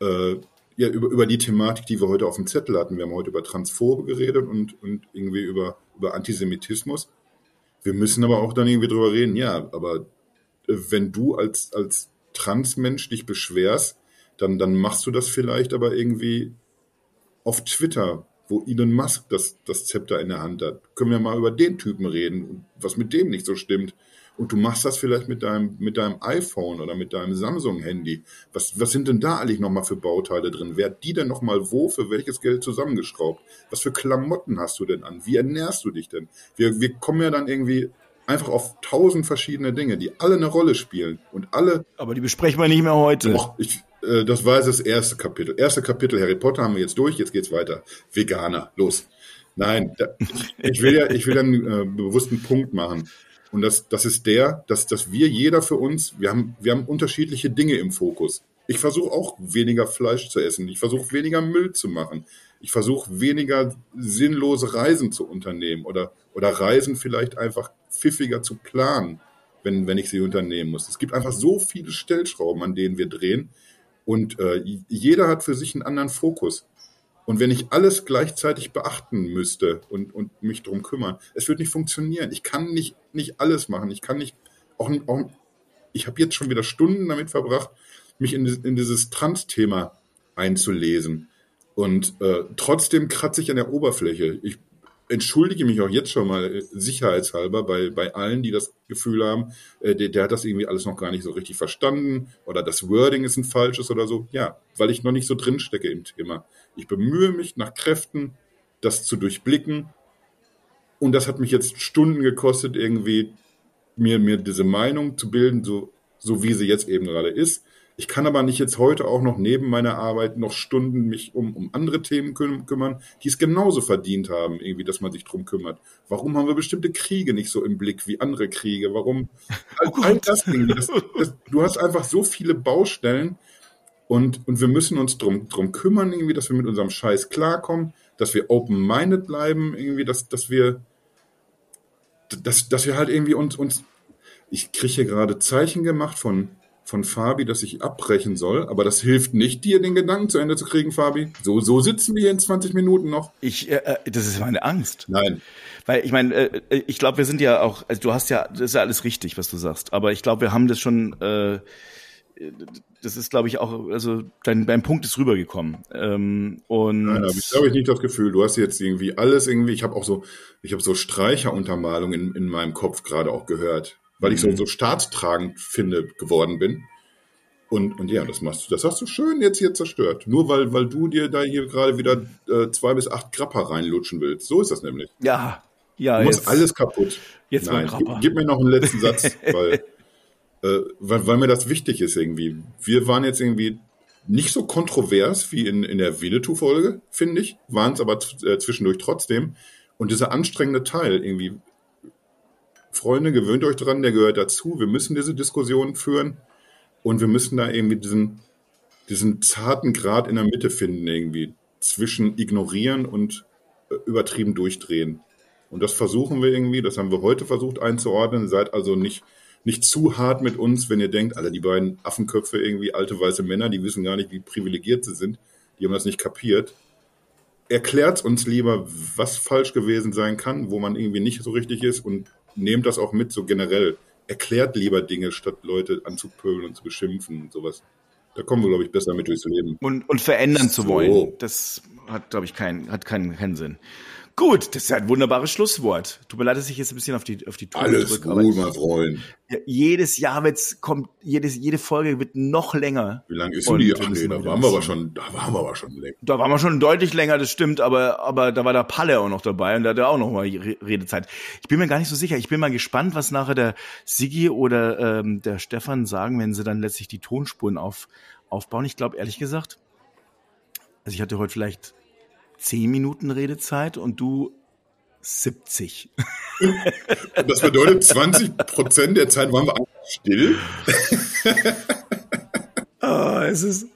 äh, ja, über, über die Thematik, die wir heute auf dem Zettel hatten. Wir haben heute über Transphobe geredet und, und irgendwie über, über Antisemitismus. Wir müssen aber auch dann irgendwie drüber reden, ja, aber äh, wenn du als, als Transmensch dich beschwerst, dann, dann machst du das vielleicht aber irgendwie auf Twitter, wo Elon Musk das, das Zepter in der Hand hat. Können wir mal über den Typen reden, was mit dem nicht so stimmt. und du machst das vielleicht mit deinem, mit deinem iPhone oder mit deinem Samsung-Handy. Was, was sind denn da eigentlich nochmal für Bauteile drin? Wer hat die denn nochmal wo für welches Geld zusammengeschraubt? Was für Klamotten hast du denn an? Wie ernährst du dich denn? Wir, wir kommen ja dann irgendwie einfach auf tausend verschiedene Dinge, die alle eine Rolle spielen und alle. Aber die besprechen wir nicht mehr heute. Doch, ich, äh, das war das erste Kapitel. Erste Kapitel Harry Potter haben wir jetzt durch, jetzt geht's weiter. Veganer, los. Nein, da, ich will ja, ich will einen äh, bewussten Punkt machen. Und das, das ist der, dass, dass wir jeder für uns, wir haben, wir haben unterschiedliche Dinge im Fokus. Ich versuche auch weniger Fleisch zu essen. Ich versuche weniger Müll zu machen. Ich versuche weniger sinnlose Reisen zu unternehmen oder, oder Reisen vielleicht einfach pfiffiger zu planen, wenn, wenn ich sie unternehmen muss. Es gibt einfach so viele Stellschrauben, an denen wir drehen. Und äh, jeder hat für sich einen anderen Fokus. Und wenn ich alles gleichzeitig beachten müsste und, und mich drum kümmern, es wird nicht funktionieren. Ich kann nicht, nicht alles machen. Ich kann nicht, auch, auch ich habe jetzt schon wieder Stunden damit verbracht, mich in, in dieses Trans-Thema einzulesen. Und äh, trotzdem kratze ich an der Oberfläche. Ich entschuldige mich auch jetzt schon mal äh, sicherheitshalber bei, bei allen, die das Gefühl haben, äh, der, der hat das irgendwie alles noch gar nicht so richtig verstanden oder das Wording ist ein falsches oder so. Ja, weil ich noch nicht so drinstecke im Thema. Ich bemühe mich nach Kräften, das zu durchblicken. Und das hat mich jetzt Stunden gekostet, irgendwie mir, mir diese Meinung zu bilden, so, so wie sie jetzt eben gerade ist. Ich kann aber nicht jetzt heute auch noch neben meiner Arbeit noch Stunden mich um, um andere Themen küm kümmern, die es genauso verdient haben, irgendwie, dass man sich drum kümmert. Warum haben wir bestimmte Kriege nicht so im Blick wie andere Kriege? Warum? All, all das. Das, das, du hast einfach so viele Baustellen und, und wir müssen uns drum, drum kümmern, irgendwie, dass wir mit unserem Scheiß klarkommen, dass wir open-minded bleiben, irgendwie, dass, dass wir, dass, dass wir halt irgendwie uns, uns, ich kriege hier gerade Zeichen gemacht von, von Fabi, dass ich abbrechen soll, aber das hilft nicht, dir den Gedanken zu Ende zu kriegen, Fabi. So, so sitzen wir hier in 20 Minuten noch. Ich, äh, äh, das ist meine Angst. Nein. Weil ich meine, äh, ich glaube, wir sind ja auch, also du hast ja, das ist ja alles richtig, was du sagst, aber ich glaube, wir haben das schon, äh, das ist, glaube ich, auch, also dein, dein Punkt ist rübergekommen. Ähm, und Nein, aber ich habe ich nicht das Gefühl, du hast jetzt irgendwie alles irgendwie, ich habe auch so, ich habe so Streicheruntermalung in, in meinem Kopf gerade auch gehört weil ich so, mhm. so staatstragend finde geworden bin. Und, und ja, das machst du, das hast du schön jetzt hier zerstört. Nur weil, weil du dir da hier gerade wieder äh, zwei bis acht Grappa reinlutschen willst. So ist das nämlich. Ja, ja. Du machst alles kaputt. Jetzt Nein, gib, gib, mir noch einen letzten Satz, weil, äh, weil, weil mir das wichtig ist irgendwie. Wir waren jetzt irgendwie nicht so kontrovers wie in, in der Winnetou-Folge, finde ich, waren es aber äh, zwischendurch trotzdem. Und dieser anstrengende Teil irgendwie, Freunde, gewöhnt euch dran, der gehört dazu. Wir müssen diese Diskussion führen und wir müssen da irgendwie diesen, diesen zarten Grad in der Mitte finden, irgendwie zwischen ignorieren und äh, übertrieben durchdrehen. Und das versuchen wir irgendwie, das haben wir heute versucht einzuordnen. Seid also nicht, nicht zu hart mit uns, wenn ihr denkt, alle die beiden Affenköpfe irgendwie, alte weiße Männer, die wissen gar nicht, wie privilegiert sie sind. Die haben das nicht kapiert. Erklärt uns lieber, was falsch gewesen sein kann, wo man irgendwie nicht so richtig ist und nehmt das auch mit, so generell. Erklärt lieber Dinge, statt Leute anzupöbeln und zu beschimpfen und sowas. Da kommen wir, glaube ich, besser mit durchs Leben. Und, und verändern so. zu wollen. Das hat, glaube ich, keinen, hat keinen, keinen Sinn. Gut, das ist ja ein wunderbares Schlusswort. Tut mir leid, dass ich jetzt ein bisschen auf die, auf die Tour Alles. Alles gut, mein Freund. jedes Jahr wird's, kommt, jedes, jede Folge wird noch länger. Wie lang ist denn die? Ach nee, da waren wir aber schon, da waren wir aber schon länger. Da waren wir schon deutlich länger, das stimmt, aber, aber da war der Palle auch noch dabei und da hat er auch noch mal Redezeit. Ich bin mir gar nicht so sicher. Ich bin mal gespannt, was nachher der Sigi oder ähm, der Stefan sagen, wenn sie dann letztlich die Tonspuren auf, aufbauen. Ich glaube, ehrlich gesagt, also ich hatte heute vielleicht 10 Minuten Redezeit und du 70. Das bedeutet, 20 Prozent der Zeit waren wir einfach still. Oh, es ist,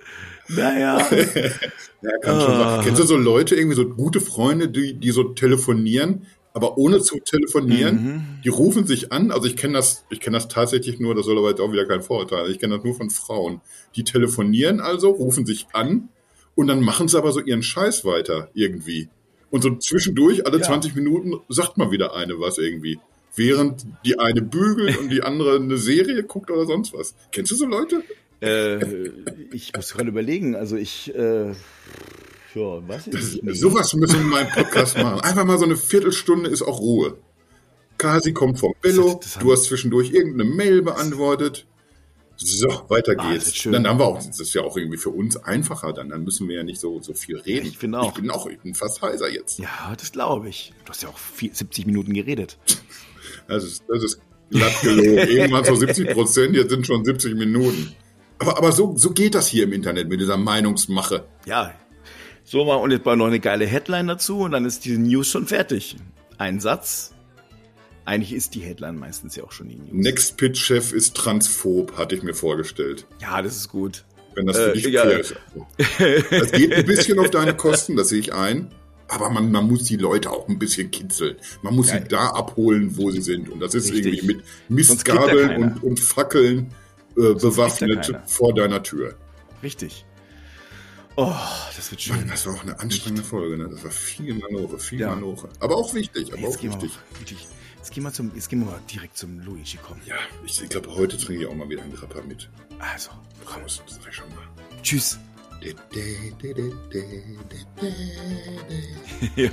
naja. ja, kann schon sein. Kennst du so Leute, irgendwie so gute Freunde, die, die so telefonieren, aber ohne zu telefonieren, mhm. die rufen sich an. Also ich kenne das, ich kenne das tatsächlich nur, das soll aber jetzt auch wieder kein Vorurteil. Ich kenne das nur von Frauen. Die telefonieren also, rufen sich an und dann machen sie aber so ihren Scheiß weiter irgendwie. Und so zwischendurch, alle ja. 20 Minuten, sagt mal wieder eine was irgendwie. Während die eine bügelt und die andere eine Serie guckt oder sonst was. Kennst du so Leute? Äh, ich muss gerade überlegen. Also ich, äh, ja, weiß ich das, nicht. Sowas müssen wir in meinem Podcast machen. Einfach mal so eine Viertelstunde ist auch Ruhe. Kasi kommt vom Bello, du hast zwischendurch irgendeine Mail beantwortet. So, weiter Ah, geht's. schön. dann haben wir auch, das ist ja auch irgendwie für uns einfacher dann. Dann müssen wir ja nicht so, so viel reden. Ich finde auch. Ich bin auch, ich bin fast heiser jetzt. Ja, das glaube ich. Du hast ja auch vier, 70 Minuten geredet. Das ist, das ist glatt gelogen. Irgendwann so 70 Prozent, jetzt sind schon 70 Minuten. Aber, aber so, so geht das hier im Internet mit dieser Meinungsmache. Ja. So und jetzt mal noch eine geile Headline dazu und dann ist die News schon fertig. Ein Satz. Eigentlich ist die Headline meistens ja auch schon die News. Next Pitch Chef ist transphob, hatte ich mir vorgestellt. Ja, das ist gut. Wenn das für Äh, dich ja. okay ist. Das geht ein bisschen auf deine Kosten, das sehe ich ein. Aber man, man muss die Leute auch ein bisschen kitzeln. Man muss Ja. sie da abholen, wo sie sind. Und das ist Richtig. irgendwie mit ja Mistgabeln und, und Fackeln äh, bewaffnet vor deiner Tür. Richtig. Oh, das wird schön. Mann, das war auch eine anstrengende Folge. Ne? Das war viel Manoche, viel Ja. Manoche. Aber auch wichtig, aber Jetzt auch gehen, wir wichtig. Jetzt, gehen wir zum, jetzt gehen wir mal direkt zum Luigi kommen. Ja, ich, ich glaube, heute trinke ich auch mal wieder einen Grappa mit. Also, Raus, das sag ich schon mal. tschüss. Ja.